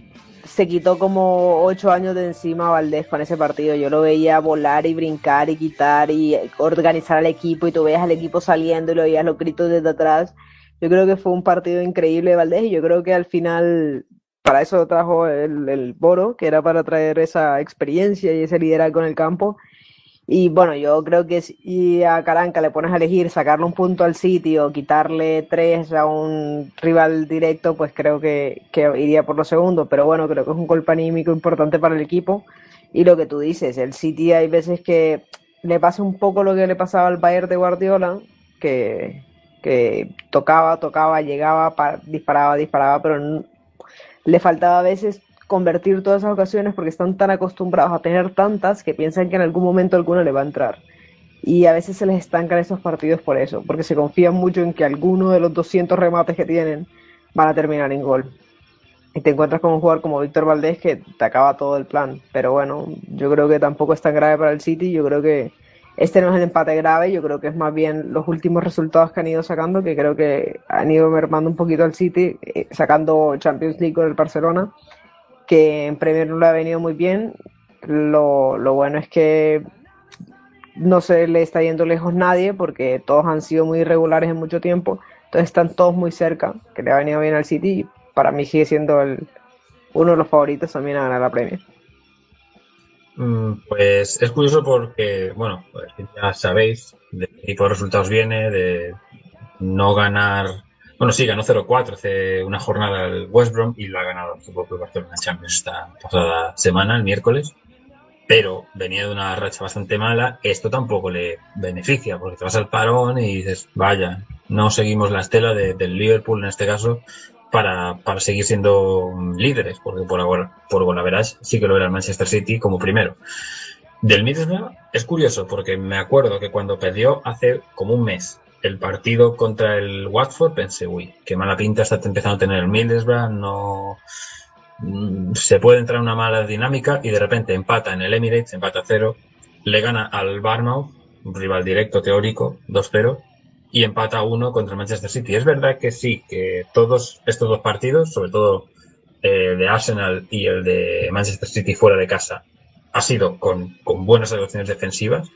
se quitó como ocho años de encima a Valdés con ese partido. Yo lo veía volar y brincar y quitar y organizar al equipo y tú veías al equipo saliendo y lo veías los gritos desde atrás. Yo creo que fue un partido increíble de Valdés y yo creo que al final para eso trajo el, el Boro, que era para traer esa experiencia y ese liderazgo en el campo. Y bueno, yo creo que si a Caranca le pones a elegir sacarle un punto al City o quitarle tres a un rival directo, pues creo que, que iría por lo segundo. Pero bueno, creo que es un golpe anímico importante para el equipo. Y lo que tú dices, el City hay veces que le pasa un poco lo que le pasaba al Bayern de Guardiola, que, que tocaba, tocaba, llegaba, pa- disparaba, disparaba, pero n- le faltaba a veces convertir todas esas ocasiones porque están tan acostumbrados a tener tantas que piensan que en algún momento alguna le va a entrar. Y a veces se les estancan esos partidos por eso, porque se confían mucho en que alguno de los 200 remates que tienen van a terminar en gol. Y te encuentras con un jugador como Víctor Valdés que te acaba todo el plan. Pero bueno, yo creo que tampoco es tan grave para el City. Yo creo que este no es el empate grave, yo creo que es más bien los últimos resultados que han ido sacando, que creo que han ido mermando un poquito al City, eh, sacando Champions League con el Barcelona, que en Premier no le ha venido muy bien. Lo, lo bueno es que no se le está yendo lejos nadie, porque todos han sido muy irregulares en mucho tiempo, entonces están todos muy cerca, que le ha venido bien al City, y para mí sigue siendo el, uno de los favoritos también a ganar la Premier. Mm, Pues es curioso porque, bueno, pues ya sabéis de qué tipo de resultados viene, de no ganar. Bueno, sí, ganó 0-4 hace una jornada el West Brom y lo ha ganado el Fútbol Barcelona Champions esta pasada semana, el miércoles. Pero venía de una racha bastante mala. Esto tampoco le beneficia porque te vas al parón y dices, vaya, no seguimos la estela de- del Liverpool en este caso para, para seguir siendo líderes, porque por ahora, por golaveras sí que lo era el Manchester City como primero. Del Middlesbrough es curioso, porque me acuerdo que cuando perdió hace como un mes el partido contra el Watford, pensé, uy, qué mala pinta está empezando a tener el Middlesbrough, no mm, se puede entrar en una mala dinámica y de repente empata en el Emirates, empata a cero, le gana al Barmouth, rival directo teórico, 2-0, y empata a uno contra el Manchester City. Es verdad que sí, que todos estos dos partidos, sobre todo eh, de Arsenal y el de Manchester City fuera de casa, ha sido con, con buenas actuaciones defensivas,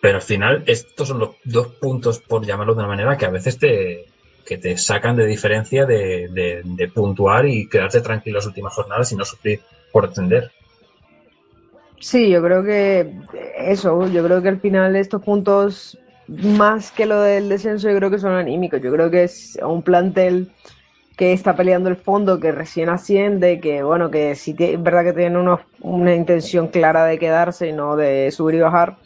pero al final estos son los dos puntos, por llamarlo de una manera, que a veces te, que te sacan de diferencia de, de, de puntuar y quedarte tranquilo las últimas jornadas y no sufrir por descender. Sí, yo creo que eso, yo creo que al final estos puntos, más que lo del descenso, yo creo que son anímicos. Yo creo que es un plantel que está peleando el fondo, que recién asciende, que bueno, que sí es verdad que tiene unos- una intención clara de quedarse y no de subir y bajar.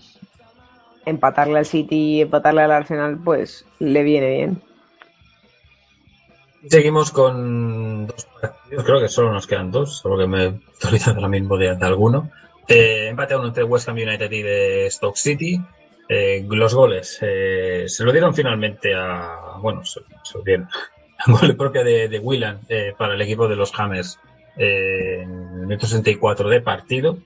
Empatarle al City y empatarle al Arsenal, pues le viene bien. Seguimos con dos partidos, creo que solo nos quedan dos, solo que me estoy olvidando ahora mismo de, alguno. Eh, empate a uno entre West Ham United y de Stoke City. Eh, los goles eh, se lo dieron finalmente a. Bueno, se, lo dieron. Gol propio de, de Willan eh, para el equipo de los Hammers en el minuto 64 de partido.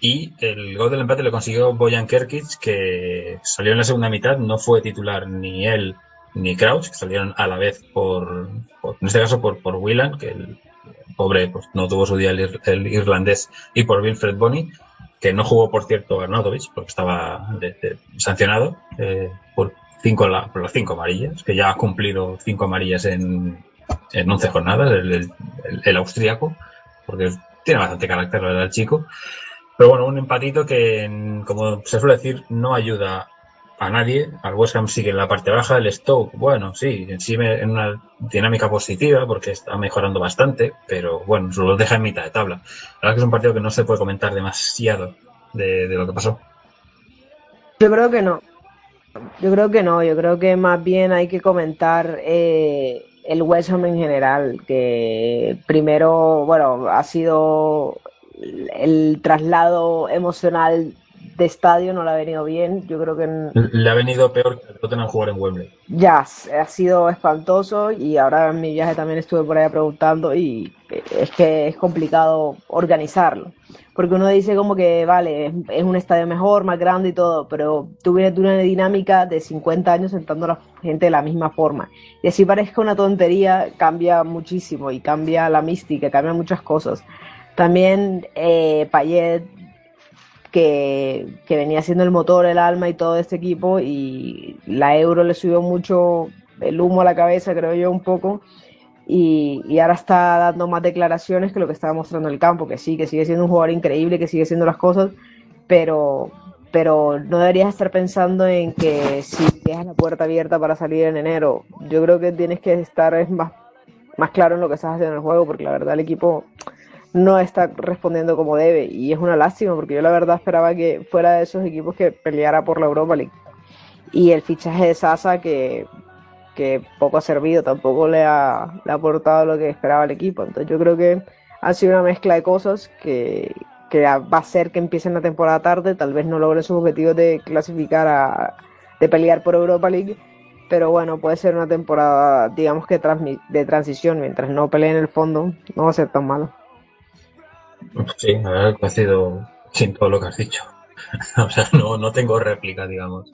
Y el gol del empate lo consiguió Boyan Kerkic, que salió en la segunda mitad. No fue titular ni él ni Crouch, que salieron a la vez por, por- en este caso por, por Willan, que el pobre pues, no tuvo su día el, el irlandés, y por Wilfred Bonney, que no jugó, por cierto, Arnautovic, porque estaba sancionado eh, por, cinco, la- por las cinco amarillas, que ya ha cumplido cinco amarillas en, en 11 jornadas, el, el, austríaco, porque tiene bastante carácter, el chico. Pero bueno, un empatito que, como se suele decir, no ayuda a nadie. Al West Ham sigue en la parte baja, el Stoke, bueno, sí, me- en una dinámica positiva porque está mejorando bastante, pero bueno, solo lo deja en mitad de tabla. La verdad es que es un partido que no se puede comentar demasiado de, de lo que pasó. Yo creo que no. Yo creo que no. Yo creo que más bien hay que comentar eh, el West Ham en general, que primero, bueno, ha sido el traslado emocional de estadio no le ha venido bien. Yo creo que en- Le ha venido peor que Tottenham jugar en Wembley. ya ha sido espantoso y ahora en mi viaje también estuve por allá preguntando y es que es complicado organizarlo. Porque uno dice como que, vale, es, es un estadio mejor, más grande y todo, pero tú vienes de una dinámica de 50 años sentando a la gente de la misma forma. Y así parezca una tontería, cambia muchísimo y cambia la mística, cambia muchas cosas. También eh, Payet, que, que venía siendo el motor, el alma y todo este equipo, y la Euro le subió mucho el humo a la cabeza, creo yo, un poco, y, y ahora está dando más declaraciones que lo que estaba mostrando el campo, que sí, que sigue siendo un jugador increíble, que sigue haciendo las cosas, pero, pero no deberías estar pensando en que si dejas la puerta abierta para salir en enero, yo creo que tienes que estar es más, más claro en lo que estás haciendo en el juego, porque la verdad el equipo no está respondiendo como debe y es una lástima porque yo la verdad esperaba que fuera de esos equipos que peleara por la Europa League. Y el fichaje de Sasa que, que poco ha servido tampoco le ha, le ha aportado lo que esperaba el equipo. Entonces yo creo que ha sido una mezcla de cosas que, que va a hacer que empiecen la temporada tarde. Tal vez no logren sus objetivos de clasificar a de pelear por Europa League pero bueno, puede ser una temporada, digamos que de transición, mientras no peleen el fondo, no va a ser tan malo. Sí, verdad que coincido sin todo lo que has dicho. o sea, no, no tengo réplica, digamos.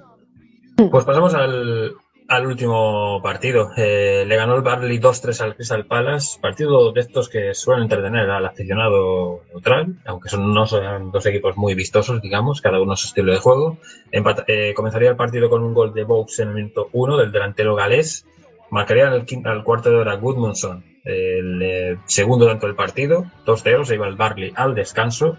Pues pasamos al, al último partido. Eh, le ganó el Barley 2-3 al Crystal Palace. Partido de estos que suelen entretener al aficionado neutral, aunque son, no son dos equipos muy vistosos, digamos, cada uno su estilo de juego. Empata- eh, comenzaría el partido con un gol de Box en el minuto 1 del delantero galés. Marcaría al, al cuarto de hora Goodmanson, el eh, segundo tanto del partido, 2-0, se iba el Barley al descanso.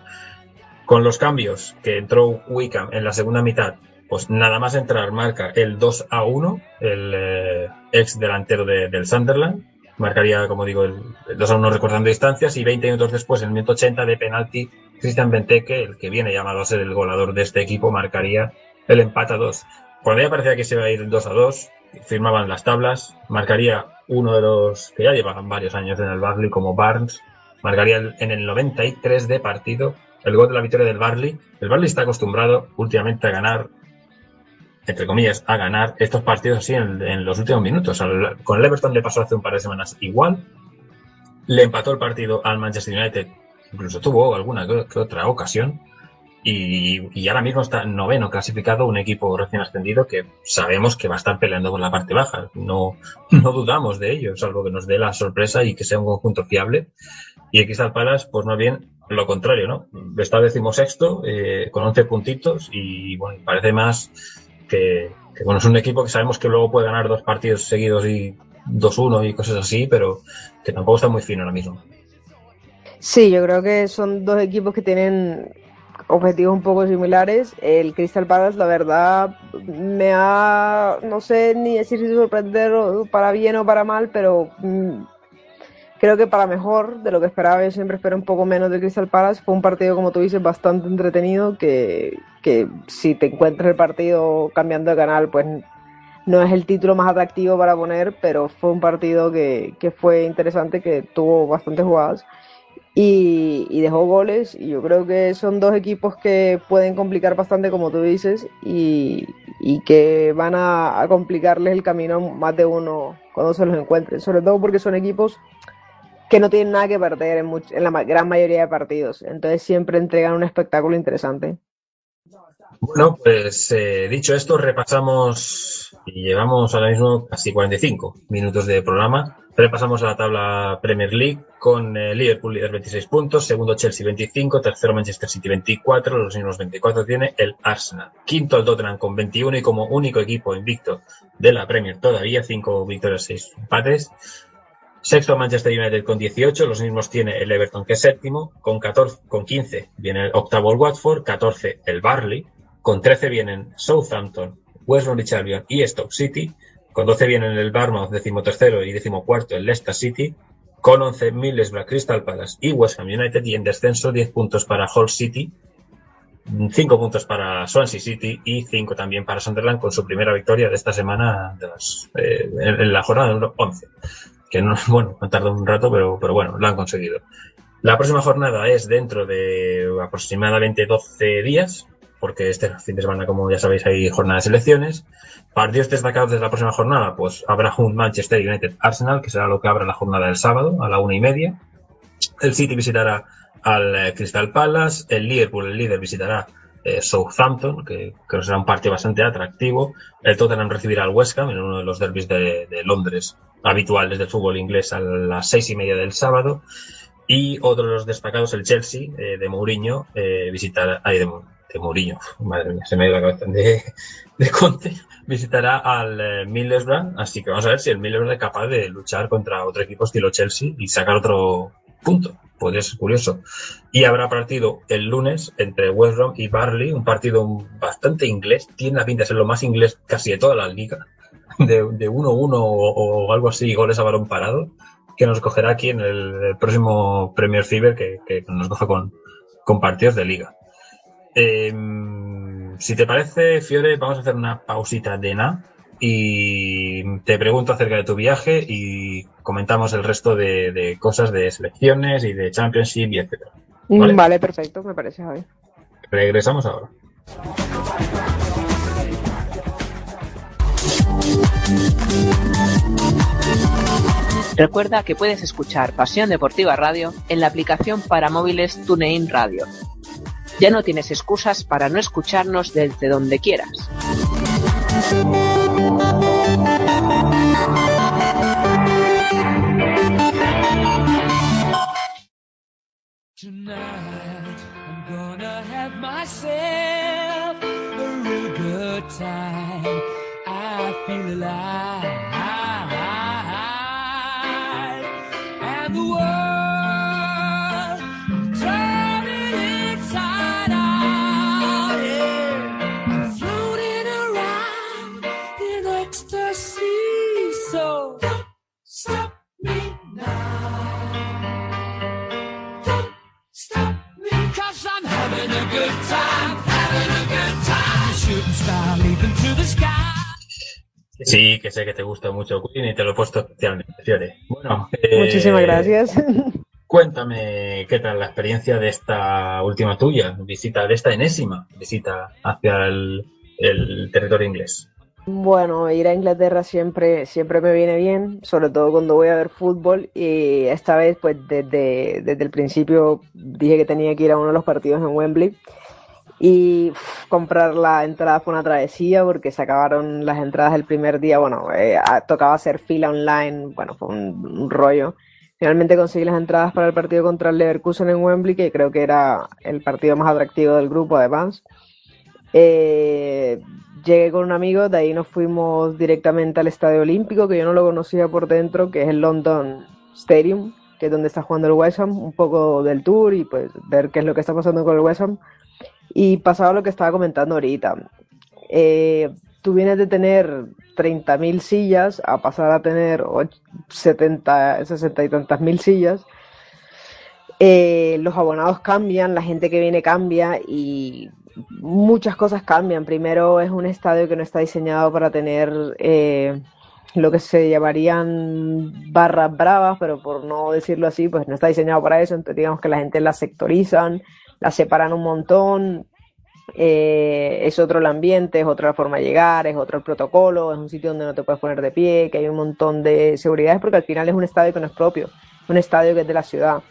Con los cambios que entró Wickham en la segunda mitad, pues nada más entrar marca el 2 a 1, el eh, ex delantero de- del Sunderland. Marcaría, como digo, el, el 2 a 1 recortando distancias y 20 minutos después, en el minuto 80 de penalti, Christian Benteke, el que viene llamado a ser el goleador de este equipo, marcaría el empate a 2. Cuando ya parecía que se iba a ir 2 a 2, firmaban las tablas, marcaría uno de los que ya llevaban varios años en el Barley como Barnes, marcaría el- en el 93 de partido el gol de la victoria del Barley. El Barley está acostumbrado últimamente a ganar, entre comillas, a ganar estos partidos así en, los últimos minutos. Con el Everton le pasó hace un par de semanas igual. Le empató el partido al Manchester United, incluso tuvo alguna que otra ocasión. Y, ahora mismo está noveno clasificado, un equipo recién ascendido que sabemos que va a estar peleando por la parte baja. No, no dudamos de ello, salvo que nos dé la sorpresa y que sea un conjunto fiable. Y el Crystal Palace, pues más bien lo contrario, ¿no? Está decimosexto, eh, con 11 puntitos y, bueno, parece más que, que, bueno, es un equipo que sabemos que luego puede ganar dos partidos seguidos y 2-1 y cosas así, pero que tampoco está muy fino ahora mismo. Sí, yo creo que son dos equipos que tienen objetivos un poco similares. El Crystal Palace, la verdad, me ha, no sé ni decir si sorprender para bien o para mal, pero mm, creo que para mejor de lo que esperaba. Yo siempre espero un poco menos del Crystal Palace. Fue un partido, como tú dices, bastante entretenido, que, que si te encuentras el partido cambiando de canal, pues no es el título más atractivo para poner, pero fue un partido que, que fue interesante, que tuvo bastantes jugadas y, dejó goles. Y yo creo que son dos equipos que pueden complicar bastante, como tú dices, y, y que van a, a complicarles el camino más de uno cuando se los encuentren. Sobre todo porque son equipos que no tienen nada que perder en, much- en la gran mayoría de partidos. Entonces siempre entregan un espectáculo interesante. Bueno, pues eh, dicho esto, repasamos y llevamos ahora mismo casi 45 minutos de programa. Repasamos a la tabla Premier League con eh, Liverpool líder 26 puntos, segundo Chelsea 25, tercero Manchester City 24, los mismos 24 tiene el Arsenal. Quinto el Tottenham con 21 y como único equipo invicto de la Premier todavía, 5 victorias, 6 empates. Sexto Manchester United con 18, los mismos tiene el Everton que es séptimo, con 14, con 15 viene el octavo el Watford, 14 el Barley, con 13 vienen Southampton, West Bromwich Albion y Stoke City, con 12 vienen el Bournemouth decimotercero y decimocuarto el Leicester City, con 11 Middlesbrough Crystal Palace y West Ham United y en descenso 10 puntos para Hull City, 5 puntos para Swansea City y 5 también para Sunderland con su primera victoria de esta semana de las, eh, en, la jornada número 11 que no, bueno, ha tardado un rato, pero, pero bueno, lo han conseguido. La próxima jornada es dentro de aproximadamente 12 días, porque este fin de semana, como ya sabéis, hay jornada de selecciones. Partidos destacados de la próxima jornada, pues habrá un Manchester United Arsenal, que será lo que abra la jornada del sábado a la una y media. El City visitará al eh, Crystal Palace, el Liverpool, el líder, visitará eh, Southampton, que creo que será un partido bastante atractivo. El Tottenham recibirá al West Ham en uno de los derbis de, Londres habituales del fútbol inglés a las seis y media del sábado. Y otro de los destacados, el Chelsea eh, de Mourinho, visitará, ay, de, de Mourinho, madre mía, se me ha ido la cabeza, de, de Conte, visitará al eh, Middlesbrough, así que vamos a ver si el Middlesbrough es capaz de luchar contra otro equipo estilo Chelsea y sacar otro punto. Podría ser curioso. Y habrá partido el lunes entre West Brom y Barley, un partido bastante inglés, tiene la pinta de ser lo más inglés casi de toda la liga, de, de 1-1 o, algo así, goles a balón parado, que nos cogerá aquí en el, el próximo Premier Fever, que, que nos coge con, con partidos de liga. Eh, si te parece, Fiore, vamos a hacer una pausita de nada y te pregunto acerca de tu viaje y comentamos el resto de, de cosas de selecciones y de Championship y etcétera. Vale, Vale. perfecto, me parece, Javi. Regresamos ahora. Recuerda que puedes escuchar Pasión Deportiva Radio en la aplicación para móviles TuneIn Radio. Ya no tienes excusas para no escucharnos desde donde quieras. Sí, que sé que te gusta mucho Queen y te lo he puesto especialmente, Fiore. Bueno, eh, Muchísimas gracias. Cuéntame qué tal la experiencia de esta última tuya, visita, de esta enésima visita hacia el, el territorio inglés. Bueno, ir a Inglaterra siempre, siempre me viene bien, sobre todo cuando voy a ver fútbol y esta vez pues desde, desde el principio dije que tenía que ir a uno de los partidos en Wembley y uf, comprar la entrada fue una travesía porque se acabaron las entradas el primer día, bueno, eh, tocaba hacer fila online, bueno, fue un, un rollo. Finalmente conseguí las entradas para el partido contra el Leverkusen en Wembley, que creo que era el partido más atractivo del grupo además. Eh, llegué con un amigo, de ahí nos fuimos directamente al Estadio Olímpico, que yo no lo conocía por dentro, que es el London Stadium, que es donde está jugando el West Ham, un poco del tour y pues ver qué es lo que está pasando con el West Ham. Y pasaba lo que estaba comentando ahorita. Eh, tú vienes de tener 30.000 sillas a pasar a tener och- 70, 60 y tantas mil sillas. Eh, los abonados cambian, la gente que viene cambia y muchas cosas cambian. Primero, es un estadio que no está diseñado para tener eh, lo que se llamarían barras bravas, pero por no decirlo así, pues no está diseñado para eso. Entonces, digamos que la gente la sectorizan, la separan un montón. eh, es otro el ambiente, es otra la forma de llegar, es otro el protocolo, es un sitio donde no te puedes poner de pie, que hay un montón de seguridades, porque al final es un estadio que no es propio, un estadio que es de la ciudad.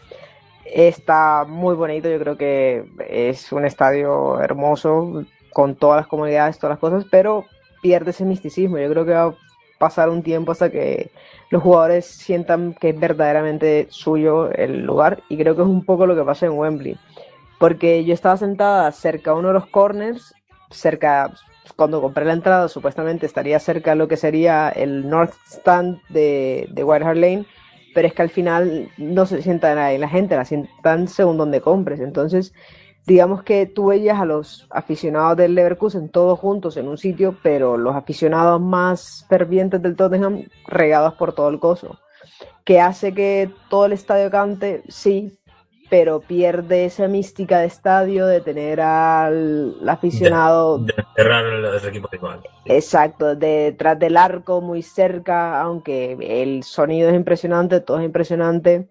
Está muy bonito, yo creo que es un estadio hermoso, con todas las comodidades, todas las cosas, pero pierde ese misticismo. Yo creo que va a pasar un tiempo hasta que los jugadores sientan que es verdaderamente suyo el lugar, y creo que es un poco lo que pasa en Wembley. Porque yo estaba sentada cerca a uno de los corners, cerca, cuando compré la entrada, supuestamente estaría cerca de lo que sería el North Stand de, de White Hart Lane, pero es que al final no se sientan ahí la gente, la sientan según donde compres. Entonces, digamos que tú veías a los aficionados del Leverkusen todos juntos en un sitio, pero los aficionados más fervientes del Tottenham regados por todo el coso. Que hace que todo el estadio cante, sí, pero pierde esa mística de estadio de tener al aficionado De cerrar los equipos igual. Exacto, detrás del arco, muy cerca, aunque el sonido es impresionante, todo es impresionante.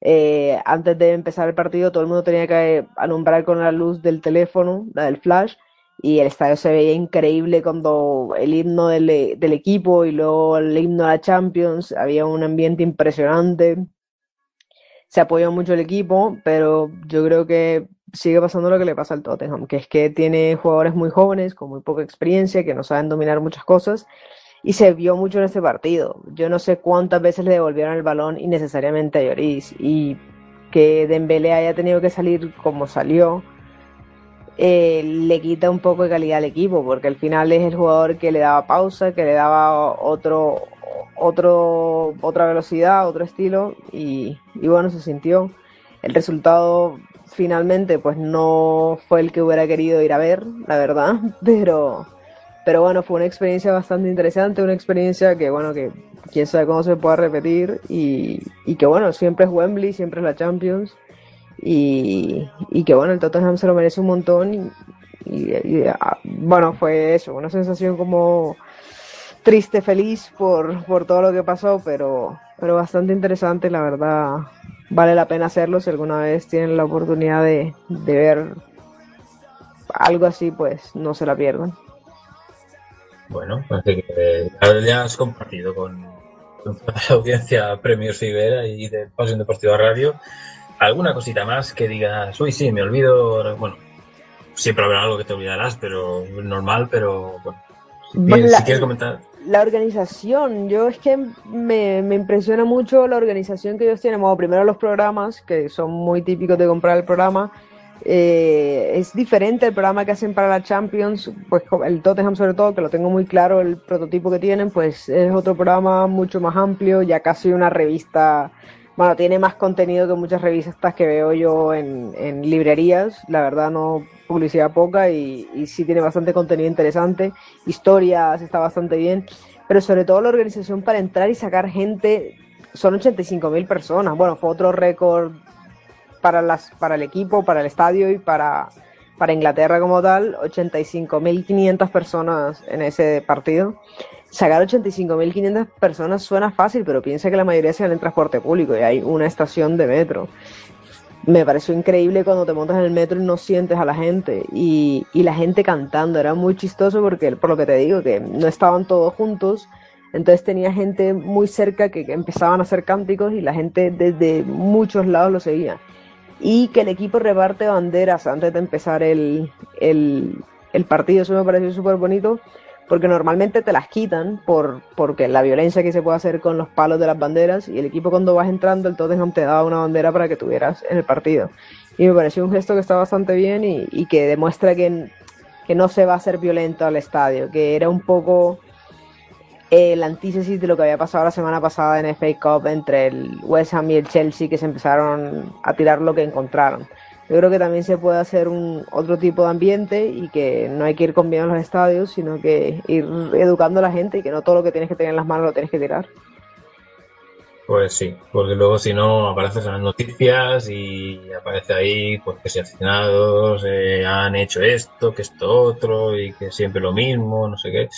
Eh, antes de empezar el partido, todo el mundo tenía que alumbrar con la luz del teléfono, la del flash, y el estadio se veía increíble cuando el himno del, del equipo y luego el himno de la Champions, había un ambiente impresionante. Se apoyó mucho el equipo, pero yo creo que sigue pasando lo que le pasa al Tottenham, que es que tiene jugadores muy jóvenes, con muy poca experiencia, que no saben dominar muchas cosas, y se vio mucho en este partido. Yo no sé cuántas veces le devolvieron el balón innecesariamente a Lloris, y que Dembélé haya tenido que salir como salió, eh, le quita un poco de calidad al equipo, porque al final es el jugador que le daba pausa, que le daba otro, otro, otra velocidad, otro estilo, y, y bueno, se sintió. El resultado finalmente pues no fue el que hubiera querido ir a ver, la verdad, pero, pero bueno, fue una experiencia bastante interesante, una experiencia que bueno, que quién sabe cómo se pueda repetir y, y que bueno, siempre es Wembley, siempre es la Champions y, y que bueno, el Tottenham se lo merece un montón y, ah, bueno, fue eso, una sensación como triste, feliz por, por todo lo que pasó, pero, pero bastante interesante, la verdad. Vale la pena hacerlo si alguna vez tienen la oportunidad de, de ver algo así, pues no se la pierdan. Bueno, parece que eh, ya has compartido con, con toda la audiencia Premios Fibera y de Pasión Deportiva Radio. ¿Alguna cosita más que digas, uy, sí, me olvido? Bueno, siempre habrá algo que te olvidarás, pero normal, pero bueno. La- si quieres comentar. La organización, yo es que me, me impresiona mucho la organización que ellos tienen. Primero los programas, que son muy típicos de comprar el programa. Eh, es diferente el programa que hacen para la Champions, pues el Tottenham sobre todo, que lo tengo muy claro, el prototipo que tienen, pues es otro programa mucho más amplio, ya casi una revista, bueno, tiene más contenido que muchas revistas que veo yo en, librerías, la verdad no publicidad poca y, y sí tiene bastante contenido interesante, historias está bastante bien, pero sobre todo la organización para entrar y sacar gente, son 85 mil personas, bueno, fue otro récord para, las, para el equipo, para el estadio y para, para Inglaterra como tal, 85.500 personas en ese partido. Sacar 85.500 personas suena fácil, pero piensa que la mayoría se van en transporte público y hay una estación de metro. Me pareció increíble cuando te montas en el metro y no sientes a la gente y, la gente cantando. Era muy chistoso porque, por lo que te digo, que no estaban todos juntos. Entonces tenía gente muy cerca que, que empezaban a hacer cánticos y la gente desde muchos lados lo seguía y que el equipo reparte banderas antes de empezar el, el, el partido. Eso me pareció súper bonito porque normalmente te las quitan por porque la violencia que se puede hacer con los palos de las banderas y el equipo cuando vas entrando el Tottenham te daba una bandera para que tuvieras en el partido. Y me pareció un gesto que está bastante bien y, que demuestra que, que no se va a hacer violento al estadio, que era un poco el antítesis de lo que había pasado la semana pasada en FA Cup entre el West Ham y el Chelsea que se empezaron a tirar lo que encontraron. Yo creo que también se puede hacer un otro tipo de ambiente y que no hay que ir con miedo a los estadios, sino que ir educando a la gente y que no todo lo que tienes que tener en las manos lo tienes que tirar. Pues sí, porque luego si no apareces en las noticias y aparece ahí pues que si aficionados eh, han hecho esto, que esto otro y que siempre lo mismo, no sé qué.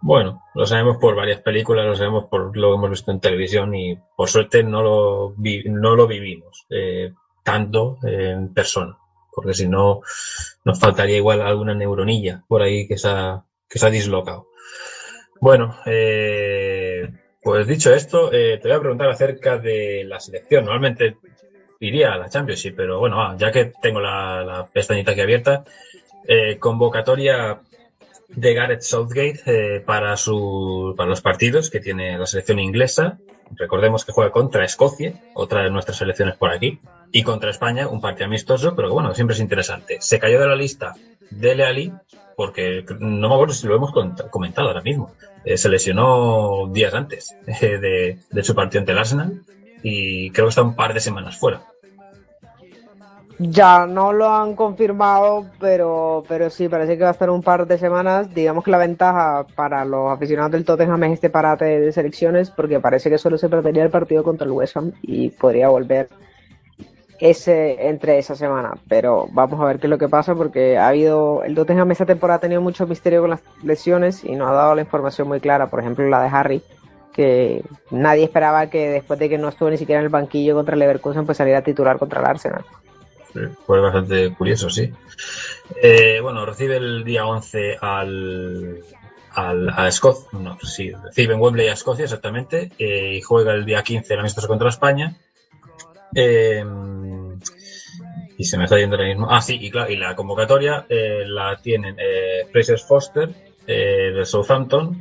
Bueno, lo sabemos por varias películas, lo sabemos por lo que hemos visto en televisión y por suerte no lo, no lo vivimos eh, tanto en persona, porque si no nos faltaría igual alguna neuronilla por ahí que se ha, que se ha dislocado. Bueno, eh, pues dicho esto, eh, te voy a preguntar acerca de la selección. Normalmente iría a la Championship, pero bueno, ah, ya que tengo la, la pestañita aquí abierta, eh, convocatoria de Gareth Southgate eh, para, su, para los partidos que tiene la selección inglesa. Recordemos que juega contra Escocia, otra de nuestras selecciones por aquí, y contra España, un partido amistoso, pero bueno, siempre es interesante. Se cayó de la lista Dele Ali, porque no me acuerdo si lo hemos comentado ahora mismo. Eh, se lesionó días antes eh, de, de su partido ante el Arsenal y creo que está un par de semanas fuera. Ya no lo han confirmado, pero, pero sí, parece que va a estar un par de semanas. Digamos que la ventaja para los aficionados del Tottenham es este parate de selecciones, porque parece que solo se perdería el partido contra el West Ham y podría volver ese entre esa semana. Pero vamos a ver qué es lo que pasa, porque ha habido el Tottenham esta temporada ha tenido mucho misterio con las lesiones y no ha dado la información muy clara. Por ejemplo, la de Harry, que nadie esperaba que después de que no estuvo ni siquiera en el banquillo contra el Leverkusen, pues saliera a titular contra el Arsenal. Fue bastante curioso, sí. Eh, bueno, recibe el día 11 al, al, a Escocia. No, sí, recibe en Wembley a Escocia, exactamente. eh, y juega el día 15 el amistoso contra España. Eh, y se me está yendo ahora mismo. Ah, sí, y claro, y la convocatoria eh, la tienen Fraser Foster del Southampton,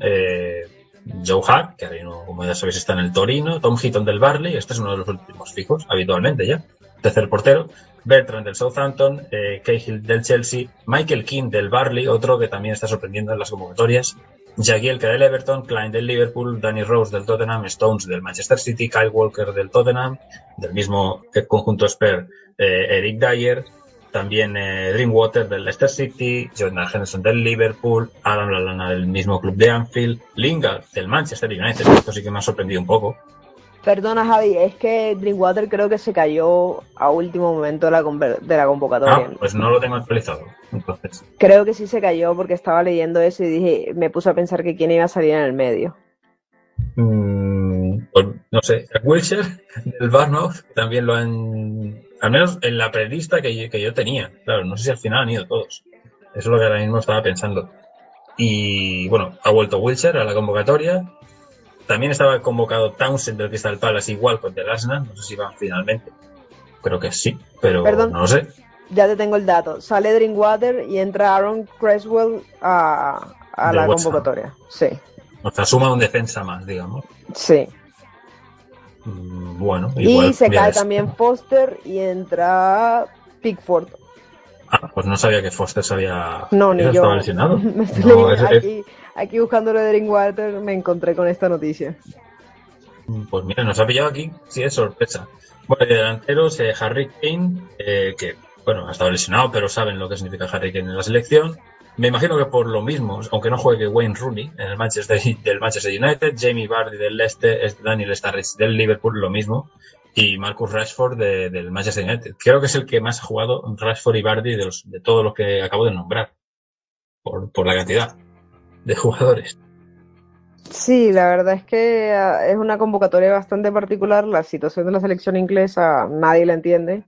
Joe Hart, que ahora como ya sabéis está en el Torino, Tom Heaton del Barley, este es uno de los últimos fijos, habitualmente ya, tercer portero, Bertrand del Southampton, eh, Cahill del Chelsea, Michael King del Barley, otro que también está sorprendiendo en las convocatorias, Jagielka del Everton, Klein del Liverpool, Danny Rose del Tottenham, Stones del Manchester City, Kyle Walker del Tottenham, del mismo eh, conjunto Spur, eh, Eric Dyer, también eh, Dreamwater del Leicester City, Jordan Henderson del Liverpool, Adam Lallana del mismo club de Anfield, Lingard del Manchester United, esto sí que me ha sorprendido un poco. Perdona, Javi, es que Drinkwater creo que se cayó a último momento de la, conver- de la convocatoria. Ah, pues no lo tengo actualizado. Entonces, Creo que sí se cayó porque estaba leyendo eso y dije, me puse a pensar que quién iba a salir en el medio. mm, pues, no sé, Jack Wilshere del Barnouth también lo han, al menos en la prelista que, yo- que yo tenía. Claro, no sé si al final han ido todos. Eso es lo que ahora mismo estaba pensando. Y bueno, ha vuelto Wilshere a la convocatoria. También estaba convocado Townsend del Crystal Palace igual con del Arsenal. No sé si van finalmente. Creo que sí, pero Perdón. no lo sé. Ya te tengo el dato. Sale Drinkwater y entra Aaron Creswell a, a Del la West Ham. convocatoria. Sí, O sea, suma un defensa más, digamos. sí. Mm, Bueno, Y igual. se mira, cae también Foster y entra Pickford. Ah, pues no sabía que Foster se había. No, ni ¿Eso yo. estaba lesionado. Me estoy No, es- es- aquí, buscando lo de Drinkwater me encontré con esta noticia. Pues mira, nos ha pillado aquí, sí es sorpresa. Bueno, de delanteros, Harry Kane, eh, que bueno, ha estado lesionado, pero saben lo que significa Harry Kane en la selección. Me imagino que por lo mismo, aunque no juegue Wayne Rooney en el Manchester del Manchester United, Jamie Vardy del Leicester, es- Daniel Sturridge del Liverpool, lo mismo, y Marcus Rashford de- del Manchester United. Creo que es el que más ha jugado Rashford y Vardy de, los, de todos los que acabo de nombrar, por, por la cantidad de jugadores. Sí, la verdad es que ah, es una convocatoria bastante particular. La situación de la selección inglesa nadie la entiende.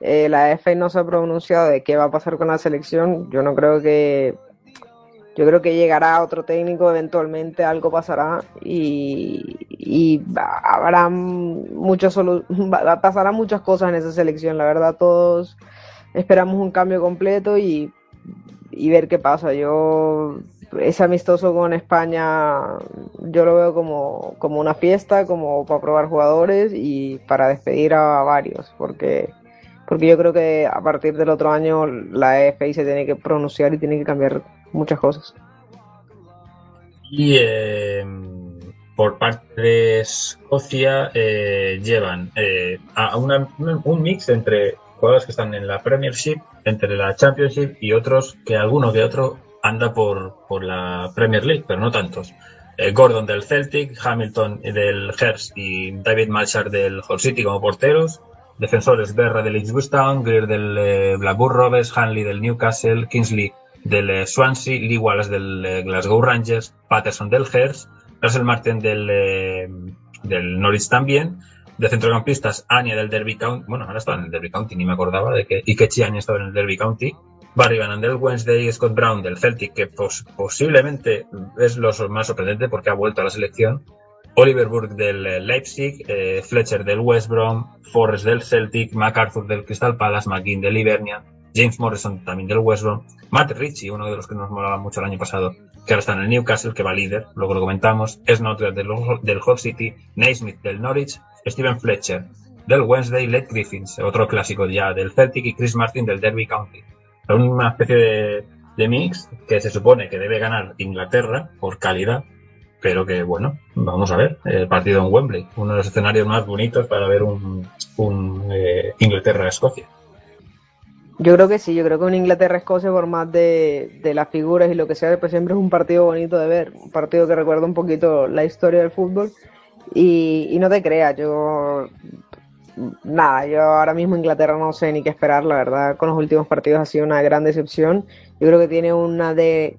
Eh, la FA no se ha pronunciado de qué va a pasar con la selección. Yo no creo que yo creo que llegará otro técnico eventualmente, algo pasará y, habrá va- pasarán muchas cosas en esa selección. La verdad, todos esperamos un cambio completo y ver qué pasa. Yo ese amistoso con España yo lo veo como, como una fiesta, como para probar jugadores y para despedir a varios, porque, porque yo creo que a partir del otro año la FI se tiene que pronunciar y tiene que cambiar muchas cosas. Y eh, por parte de Escocia eh, llevan eh, a una- un mix entre jugadores que están en la Premiership, entre la Championship y otros que alguno que otro anda por, por la Premier League, pero no tantos. Eh, Gordon del Celtic, Hamilton del Hearts y David Marshall del Hull City como porteros. Defensores Berra del Ipswich Town, Greer del eh, Blackburn Rovers, Hanley del Newcastle, Kingsley del eh, Swansea, Lee Wallace del eh, Glasgow Rangers, Patterson del Hearts, Russell Martin del, del Norwich también, de centrocampistas Anya del Derby County, bueno, ahora está en el Derby County, ni me acordaba de que, que Anya estaba en el Derby County, Barry Bannan del Wednesday, Scott Brown del Celtic, que pos- posiblemente es lo más sorprendente porque ha vuelto a la selección, Oliver Burke del eh, Leipzig, eh, Fletcher del West Brom, Forrest del Celtic, MacArthur del Crystal Palace, McGinn del Hibernia, James Morrison también del West Brom, Matt Ritchie, uno de los que nos molaba mucho el año pasado, que ahora está en el Newcastle, que va líder, luego lo comentamos, Snodgrass del, del Hull City, Naismith del Norwich, Steven Fletcher del Wednesday, Led Griffins, otro clásico ya del Celtic, y Chris Martin del Derby County. Una especie de, de mix que se supone que debe ganar Inglaterra por calidad, pero que bueno, vamos a ver, el partido en Wembley, uno de los escenarios más bonitos para ver un, eh, Inglaterra-Escocia. Yo creo que sí, yo creo que un Inglaterra-Escocia, por más de, de las figuras y lo que sea, pues siempre es un partido bonito de ver, un partido que recuerda un poquito la historia del fútbol. Y, y no te creas, yo nada, yo ahora mismo Inglaterra no sé ni qué esperar, la verdad, con los últimos partidos ha sido una gran decepción. Yo creo que tiene una de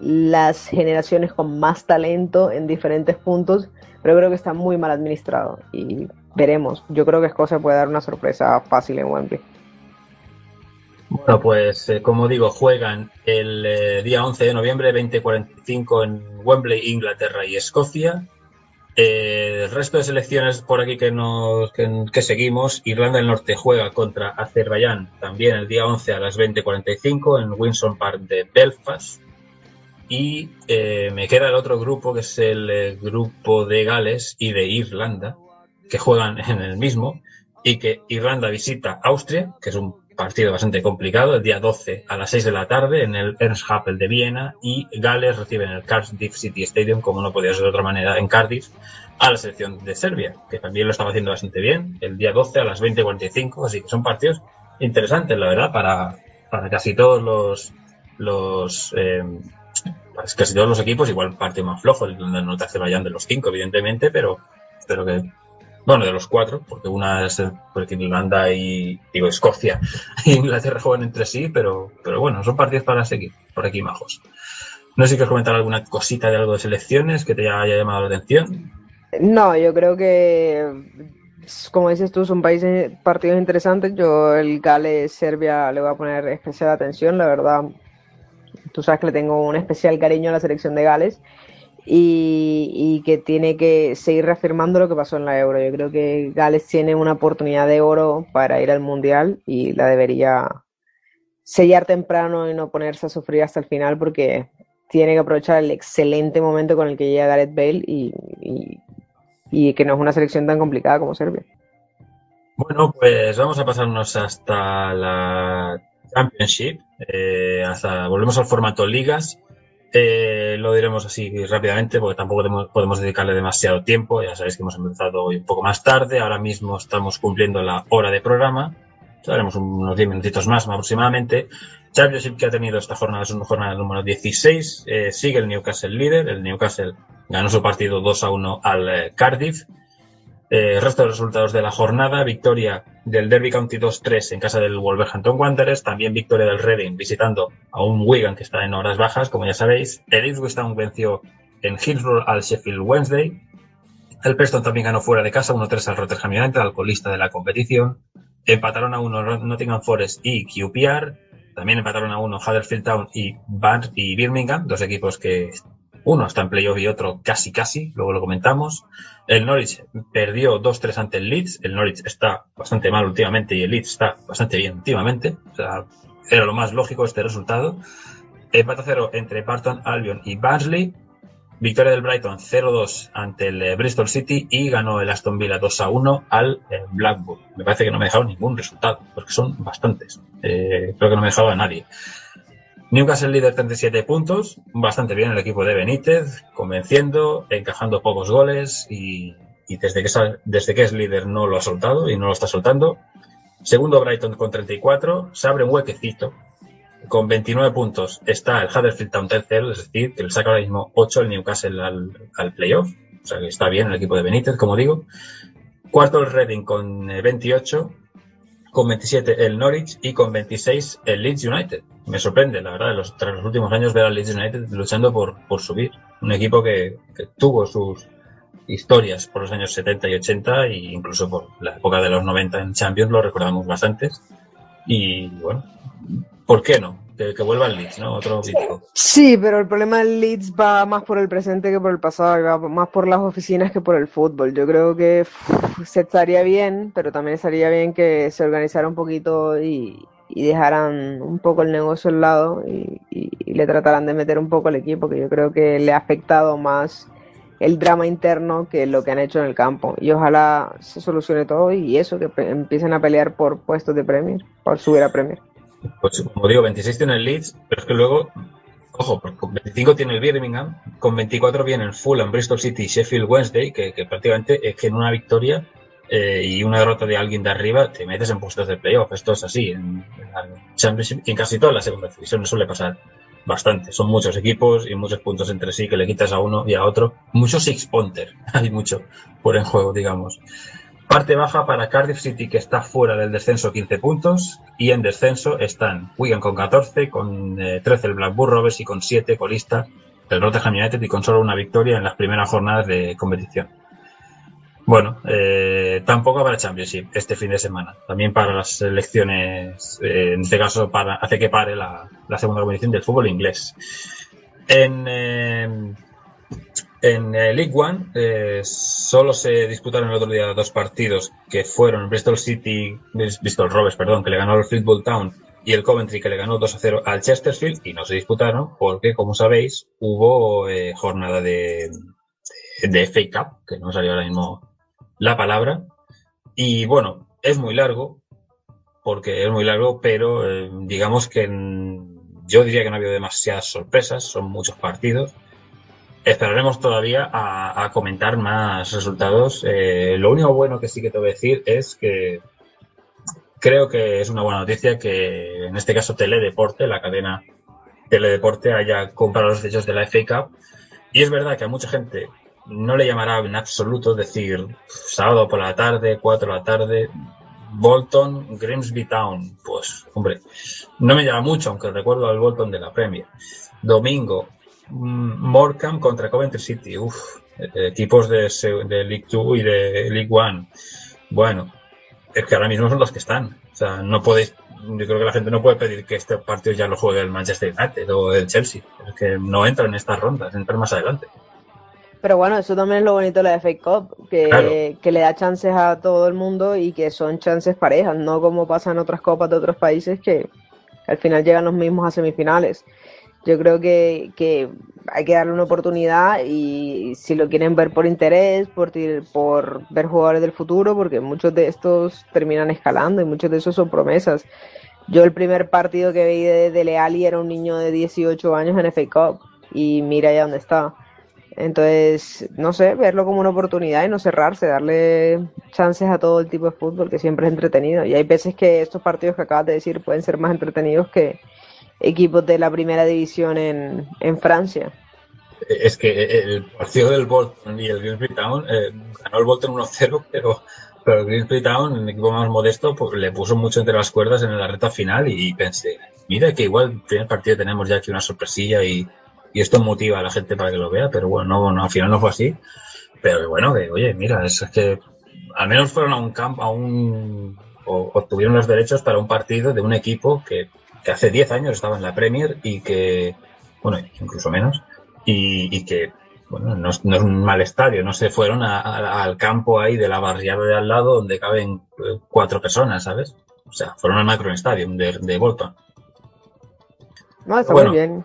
las generaciones con más talento en diferentes puntos, pero creo que está muy mal administrado y veremos. Yo creo que Escocia puede dar una sorpresa fácil en Wembley. Bueno, pues eh, como digo, juegan el eh, día 11 de noviembre, 2045 en Wembley, Inglaterra y Escocia. Eh, el resto de selecciones por aquí que, nos, que, seguimos, Irlanda del Norte juega contra Azerbaiyán también el día 11 a las 20.45 en Winson Park de Belfast. Y eh, me queda el otro grupo, que es el eh, grupo de Gales y de Irlanda, que juegan en el mismo, y que Irlanda visita Austria, que es un partido bastante complicado, el día 12 a las 6 de la tarde en el Ernst Happel de Viena, y Gales recibe en el Cardiff City Stadium, como no podía ser de otra manera, en Cardiff, a la selección de Serbia, que también lo estaba haciendo bastante bien, el día 12 a las 20.45, así que son partidos interesantes, la verdad, para, para casi todos los, los eh, casi todos los equipos, igual partido más flojo, el no te hace vayan de los cinco, evidentemente, pero espero que, bueno, de los cuatro, porque una es porque Irlanda y, digo, Escocia e Inglaterra juegan entre sí, pero, pero bueno, son partidos para seguir, por aquí majos. No sé si quieres comentar alguna cosita de algo de selecciones que te haya llamado la atención. No, yo creo que, como dices tú, son países, partidos interesantes. Yo el Gales-Serbia le voy a poner especial atención, la verdad. Tú sabes que le tengo un especial cariño a la selección de Gales y, que tiene que seguir reafirmando lo que pasó en la Euro. Yo creo que Gales tiene una oportunidad de oro para ir al Mundial y la debería sellar temprano y no ponerse a sufrir hasta el final porque tiene que aprovechar el excelente momento con el que llega Gareth Bale y, y- y que no es una selección tan complicada como Serbia. Bueno, pues vamos a pasarnos hasta la Championship, eh, hasta volvemos al formato ligas. Eh, lo diremos así rápidamente porque tampoco podemos, dedicarle demasiado tiempo. Ya sabéis que hemos empezado hoy un poco más tarde. Ahora mismo estamos cumpliendo la hora de programa. Haremos unos 10 minutitos más aproximadamente. Championship que ha tenido esta jornada es una jornada número 16. Eh, sigue el Newcastle líder. El Newcastle ganó su partido 2 a 1 al eh, Cardiff. Eh, el resto de resultados de la jornada, victoria del Derby County 2-3 en casa del Wolverhampton Wanderers, también victoria del Reading visitando a un Wigan que está en horas bajas, como ya sabéis. El Ipswich Town venció en Hillsborough al Sheffield Wednesday. El Preston también ganó fuera de casa 1-3 al Rotterdam United, al colista de la competición. Empataron a 1 Nottingham Forest y QPR. También empataron a 1 Huddersfield Town y, Bar y Birmingham, dos equipos que uno está en playoff y otro casi casi, luego lo comentamos. El Norwich perdió 2-3 ante el Leeds. El Norwich está bastante mal últimamente y el Leeds está bastante bien últimamente. O sea, era lo más lógico este resultado. Empate cero entre Barton Albion y Barnsley. Victoria del Brighton 0-2 ante el eh, Bristol City y ganó el Aston Villa 2-1 al eh, Blackburn. Me parece que no me he dejado ningún resultado, porque son bastantes. Eh, creo que no me he dejado a nadie. Newcastle líder 37 puntos, bastante bien el equipo de Benítez, convenciendo, encajando pocos goles y, desde, que, es líder no lo ha soltado y no lo está soltando. Segundo Brighton con 34, se abre un huequecito. Con 29 puntos está el Huddersfield Town tercero, es decir, que le saca ahora mismo 8 el Newcastle al, al playoff. O sea que está bien el equipo de Benítez, como digo. Cuarto el Reading con eh, 28, con 27 el Norwich y con 26 el Leeds United. Me sorprende, la verdad, los, tras los últimos años ver al Leeds United luchando por, por subir. Un equipo que, tuvo sus historias por los años 70 y 80 e incluso por la época de los 90 en Champions, lo recordamos bastantes. Y bueno, ¿por qué no? Que vuelva el Leeds, ¿no? Otro. Sí, pero el problema del Leeds va más por el presente que por el pasado, va más por las oficinas que por el fútbol. Yo creo que se estaría bien, pero también estaría bien que se organizara un poquito y, y dejaran un poco el negocio al lado y, y- y le trataran de meter un poco al equipo, que yo creo que le ha afectado más el drama interno que lo que han hecho en el campo. Y ojalá se solucione todo y eso, que empiecen a pelear por puestos de Premier, por subir a Premier. Pues como digo, 26 tiene el Leeds, pero es que luego, ojo, con 25 tiene el Birmingham, con 24 viene el Fulham, Bristol City y Sheffield Wednesday, que, que prácticamente es que en una victoria eh, y una derrota de alguien de arriba te metes en puestos de playoff. Esto es así en, en en casi toda la segunda división suele pasar bastante. Son muchos equipos y muchos puntos entre sí que le quitas a uno y a otro. Mucho six punter, hay mucho por en juego, digamos. Parte baja para Cardiff City, que está fuera del descenso 15 puntos. Y en descenso están Wigan con 14, con eh, 13 el Blackburn Rovers y con 7 colista el Rotterdam United y con solo una victoria en las primeras jornadas de competición. Bueno, eh, tampoco para Championship este fin de semana. También para las selecciones, eh, en este caso para, hace que pare la, la segunda competición del fútbol inglés. En, eh, en eh, League One eh, solo se disputaron el otro día dos partidos que fueron Bristol City, Bristol Rovers, perdón, que le ganó al Football Town y el Coventry que le ganó 2 a 0 al Chesterfield y no se disputaron porque, como sabéis, hubo eh, jornada de, de FA Cup, que no me salió ahora mismo la palabra. Y bueno, es muy largo, porque es muy largo, pero eh, digamos que yo diría que no ha habido demasiadas sorpresas, son muchos partidos. Esperaremos todavía a, comentar más resultados. Eh, lo único bueno que sí que te voy a decir es que creo que es una buena noticia que en este caso Teledeporte, la cadena Teledeporte, haya comprado los derechos de la FA Cup. Y es verdad que a mucha gente no le llamará en absoluto decir sábado por la tarde, 4 de la tarde, Bolton, Grimsby Town. Pues, hombre, no me llama mucho, aunque recuerdo al Bolton de la Premier. Domingo, Morecambe contra Coventry City. Uf, eh, equipos de, League 2 y de League 1. Bueno, es que ahora mismo son los que están. O sea, no podéis, yo creo que la gente no puede pedir que este partido ya lo juegue el Manchester United o el Chelsea. Es que no entran en estas rondas, entran más adelante. Pero bueno, eso también es lo bonito de la FA Cup, que, Claro. que le da chances a todo el mundo y que son chances parejas, no como pasa en otras copas de otros países que al final llegan los mismos a semifinales. Yo creo que, que hay que darle una oportunidad y si lo quieren ver por interés, por, por ver jugadores del futuro, porque muchos de estos terminan escalando y muchos de esos son promesas. Yo el primer partido que vi de, de Leali era un niño de 18 años en FA Cup y mira ya dónde está. Entonces, no sé, verlo como una oportunidad y no cerrarse, darle chances a todo el tipo de fútbol que siempre es entretenido. Y hay veces que estos partidos que acabas de decir pueden ser más entretenidos que equipos de la primera división en, en Francia. Es que el partido del Bolton y el Grimsby Town eh, ganó el Bolton 1-0, pero, pero el Grimsby Town, un equipo más modesto, pues, le puso mucho entre las cuerdas en la recta final y pensé, mira que igual el primer partido tenemos ya aquí una sorpresilla y, y esto motiva a la gente para que lo vea, pero bueno, no, no, al final no fue así. Pero bueno, que oye, mira, es que al menos fueron a un campo, a un, o obtuvieron los derechos para un partido de un equipo que, que hace 10 años estaba en la Premier y que, bueno, incluso menos, y, y que, bueno, no es, no es un mal estadio, no se fueron a- a- al campo ahí de la barriada de al lado donde caben eh, cuatro personas, ¿sabes? O sea, fueron al Macron Stadium de, de Bolton. No, está Bueno. muy bien.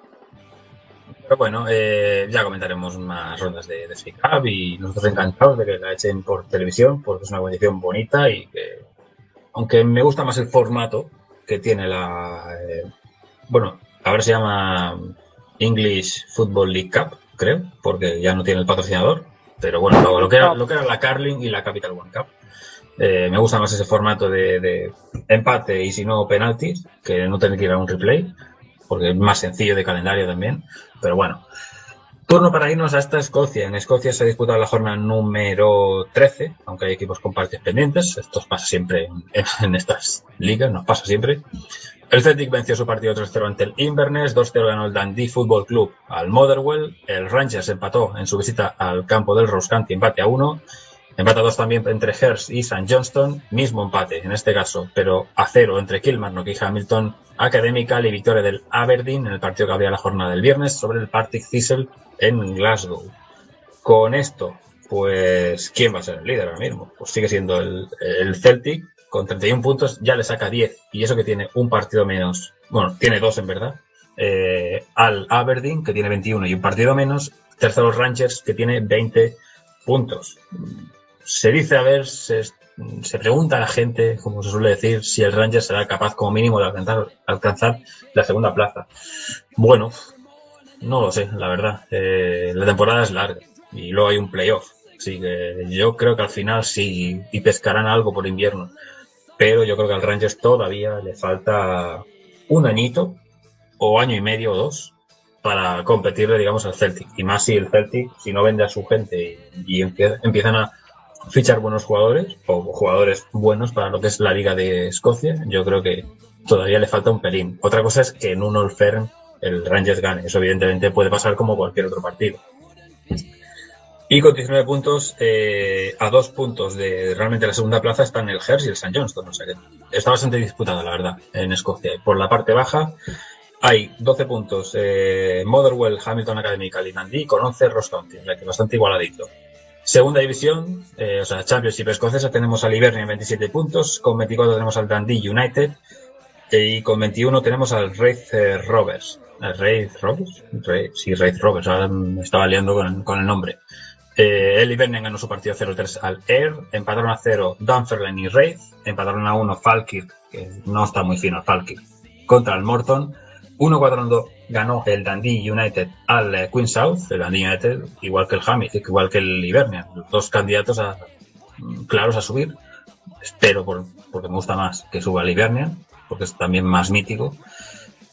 Pero bueno, eh, ya comentaremos más rondas de, de y nosotros encantados de que la echen por televisión porque es una competición bonita y que, aunque me gusta más el formato que tiene la, eh, bueno, ahora se llama English Football League Cup, creo, porque ya no tiene el patrocinador, pero bueno, lo, lo que, era, lo que era la Carling y la Capital One Cup. Eh, me gusta más ese formato de, de empate y si no penaltis, que no tener que ir a un replay, porque es más sencillo de calendario también. Pero bueno, turno para irnos hasta Escocia. En Escocia se ha disputado la jornada número 13, aunque hay equipos con partidos pendientes. Esto pasa siempre en, estas ligas, nos pasa siempre. El Celtic venció su partido 3-0 ante el Inverness, 2-0 ganó el Dundee Football Club al Motherwell, el Rangers empató en su visita al campo del Ross County, empate a 1, empate a 2 también entre Hearst y St. Johnston, mismo empate en este caso, pero a 0 entre Kilmarnock y Hamilton Academical y victoria del Aberdeen en el partido que abría la jornada del viernes sobre el Partick Thistle en Glasgow. Con esto, pues, ¿quién va a ser el líder ahora mismo? Pues sigue siendo el, el Celtic, con 31 puntos, ya le saca 10, y eso que tiene un partido menos, bueno, tiene dos en verdad, eh, al Aberdeen, que tiene 21 y un partido menos, tercero Rangers, que tiene 20 puntos. Se dice, a ver, se, se pregunta a la gente, como se suele decir, si el Rangers será capaz como mínimo de alcanzar, alcanzar la segunda plaza. Bueno, no lo sé, la verdad. Eh, la temporada es larga y luego hay un playoff. Así que yo creo que al final sí y pescarán algo por invierno. Pero yo creo que al Rangers todavía le falta un añito o año y medio o dos para competirle, digamos, al Celtic. Y más si el Celtic, si no vende a su gente y, y empie- empiezan a fichar buenos jugadores o jugadores buenos para lo que es la Liga de Escocia, yo creo que todavía le falta un pelín. Otra cosa es que en un Old Firm el Rangers gane. Eso evidentemente puede pasar como cualquier otro partido. Y con 19 puntos, eh, a dos puntos de realmente la segunda plaza están el Hertz y el St. Johnston. O sea que está bastante disputada, la verdad, en Escocia. Por la parte baja hay 12 puntos eh, Motherwell, Hamilton Academical y Dundee con 11 Ross County, o bastante igualadito. Segunda división, eh, o sea, Championship escocesa, tenemos al Hibernia en 27 puntos, con 24 tenemos al Dundee United y con 21 tenemos al Wraith eh, Rovers. ¿El Wraith Rovers? Sí, Wraith Rovers, ahora me estaba liando con, con el nombre. Eh, el Hibernian ganó su partido 0-3 al Air, empataron a 0 Dunfermline y Wraith, empataron a 1 Falkirk, que no está muy fino Falkirk, contra el Morton. 1-4 ganó el Dundee United al eh, Queen South, el Dundee United, igual que el Hamilton, igual que el Hibernian, dos candidatos a, mm, claros a subir. Espero, por- porque me gusta más que suba el Hibernian, porque es también más mítico.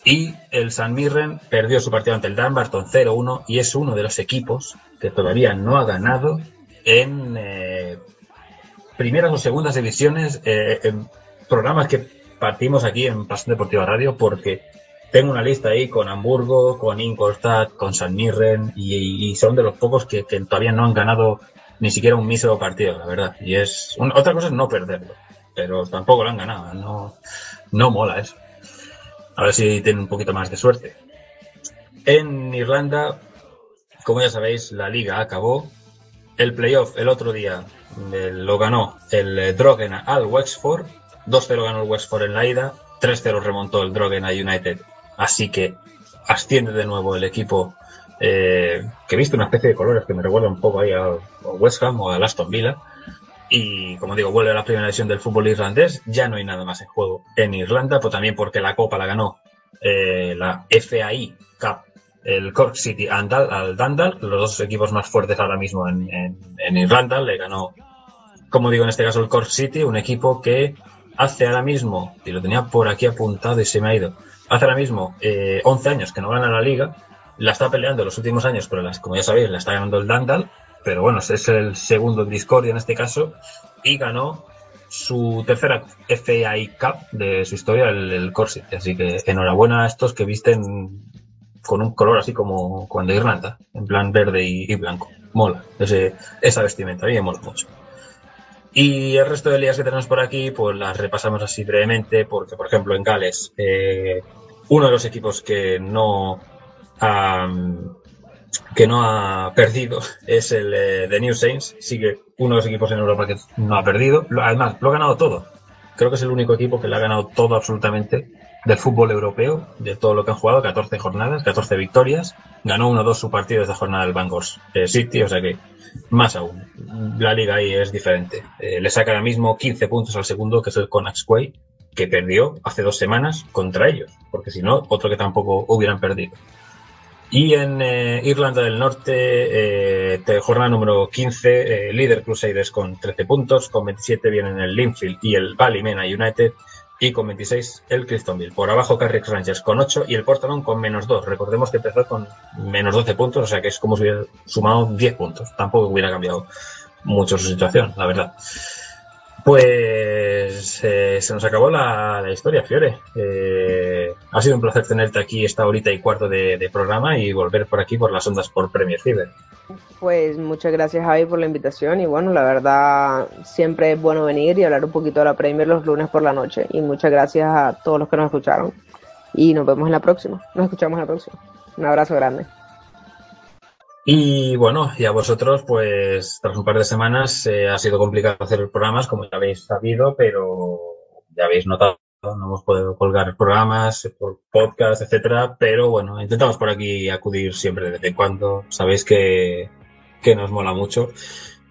Y el San Mirren perdió su partido ante el Dunbarton 0-1 y es uno de los equipos que todavía no ha ganado en eh, primeras o segundas divisiones, eh, en programas que partimos aquí en Pasión Deportiva Radio, porque tengo una lista ahí con Hamburgo, con Ingolstadt, con San Mirren y, son de los pocos que, todavía no han ganado ni siquiera un mísero partido, la verdad. Y es un- otra cosa es no perderlo, pero tampoco lo han ganado, no, no mola eso. A ver si tienen un poquito más de suerte. En Irlanda, como ya sabéis, la liga acabó. El playoff el otro día eh, lo ganó el eh, al Wexford. 2-0 ganó el Wexford en la ida. 3-0 remontó el Drogheda United. Así que asciende de nuevo el equipo eh, que he visto una especie de colores que me recuerda un poco ahí a, West Ham o a Aston Villa. Y como digo, vuelve a la primera división del fútbol irlandés. Ya no hay nada más en juego en Irlanda, pues también porque la Copa la ganó eh, la FAI Cup, el Cork City and Dal- al Dundalk, los dos equipos más fuertes ahora mismo en, en- en Irlanda. Le ganó, como digo, en este caso el Cork City, un equipo que hace ahora mismo, y lo tenía por aquí apuntado y se me ha ido, hace ahora mismo eh, 11 años que no gana la liga, la está peleando los últimos años, pero las, como ya sabéis, la está ganando el Dundalk, pero bueno, es el segundo en discordia en este caso, y ganó su tercera FAI Cup de su historia, el, el. Así que enhorabuena a estos que visten con un color así como cuando Irlanda, en plan verde y, blanco. Mola, ese, esa vestimenta, a mí mola mucho. Y el resto de ligas que tenemos por aquí, pues las repasamos así brevemente, porque por ejemplo en Gales, eh, uno de los equipos que no ha, que no ha perdido es el eh, de New Saints, sigue uno de los equipos en Europa que no ha perdido, Lo- además lo ha ganado todo. Creo que es el único equipo que le ha ganado todo absolutamente del fútbol europeo, de todo lo que han jugado, 14 jornadas, 14 victorias, ganó 1-2 su partido esta jornada del Bangor eh, City, o sea que más aún, la liga ahí es diferente. Eh, le saca ahora mismo 15 puntos al segundo, que es el Conax que perdió hace dos semanas contra ellos, porque si no, otro que tampoco hubieran perdido. Y en eh, Irlanda del Norte, eh, jornada número 15, eh, líder Crusaders con 13 puntos, con 27 vienen el Linfield y el Ballymena United, y con 26 el Cliftonville. Por abajo Carrick Rangers con 8 y el Portland con menos 2. Recordemos que empezó con menos 12 puntos, o sea que es como si hubiera sumado 10 puntos. Tampoco hubiera cambiado mucho su situación, la verdad. Pues eh, se nos acabó la, la historia, Fiore. Eh, ha sido un placer tenerte aquí esta horita y cuarto de, de programa y volver por aquí por las ondas por Premier Fever. Pues muchas gracias Javi por la invitación y bueno, la verdad siempre es bueno venir y hablar un poquito de la Premier los lunes por la noche y muchas gracias a todos los que nos escucharon y nos vemos en la próxima, nos escuchamos en la próxima. Un abrazo grande. Y bueno, y a vosotros, pues tras un par de semanas eh, ha sido complicado hacer programas, como ya habéis sabido, pero ya habéis notado, no hemos podido colgar programas, podcast, etcétera, pero bueno, intentamos por aquí acudir siempre de vez en cuando. Sabéis que, que nos mola mucho.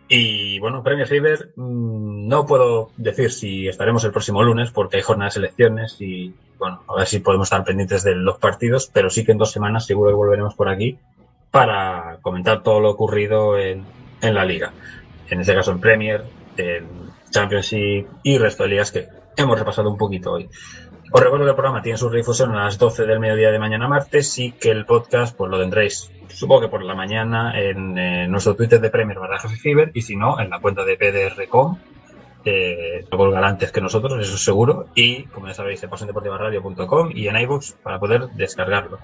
Y bueno, Premier Fever, mmm, no puedo decir si estaremos el próximo lunes porque hay jornadas de elecciones y bueno, a ver si podemos estar pendientes de los partidos, pero sí que en dos semanas seguro que volveremos por aquí para comentar todo lo ocurrido en, en la liga. En este caso en Premier, en Championship y resto de ligas que hemos repasado un poquito hoy. Os recuerdo que el programa tiene su redifusión a las 12 del mediodía de mañana martes y que el podcast pues lo tendréis supongo que por la mañana en, eh, nuestro Twitter de Premier barra Jefe Fever y si no en la cuenta de PDRcom eh, lo colgará antes que nosotros, eso es seguro y como ya sabéis en pasiondeportivaradio.com y en iVoox para poder descargarlo.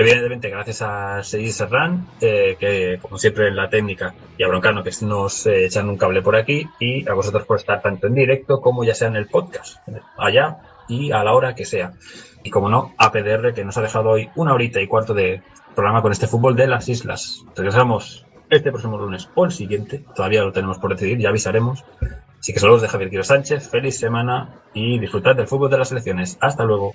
Evidentemente, gracias a Seguir Serrán, eh, que como siempre en la técnica, y a Broncano, que nos eh, echan un cable por aquí, y a vosotros por estar tanto en directo como ya sea en el podcast, allá y a la hora que sea. Y como no, a PDR, que nos ha dejado hoy una horita y cuarto de programa con este fútbol de las islas. Regresamos este próximo lunes o el siguiente, todavía lo tenemos por decidir, ya avisaremos. Así que saludos de Javier Quiro Sánchez, feliz semana y disfrutad del fútbol de las selecciones. Hasta luego.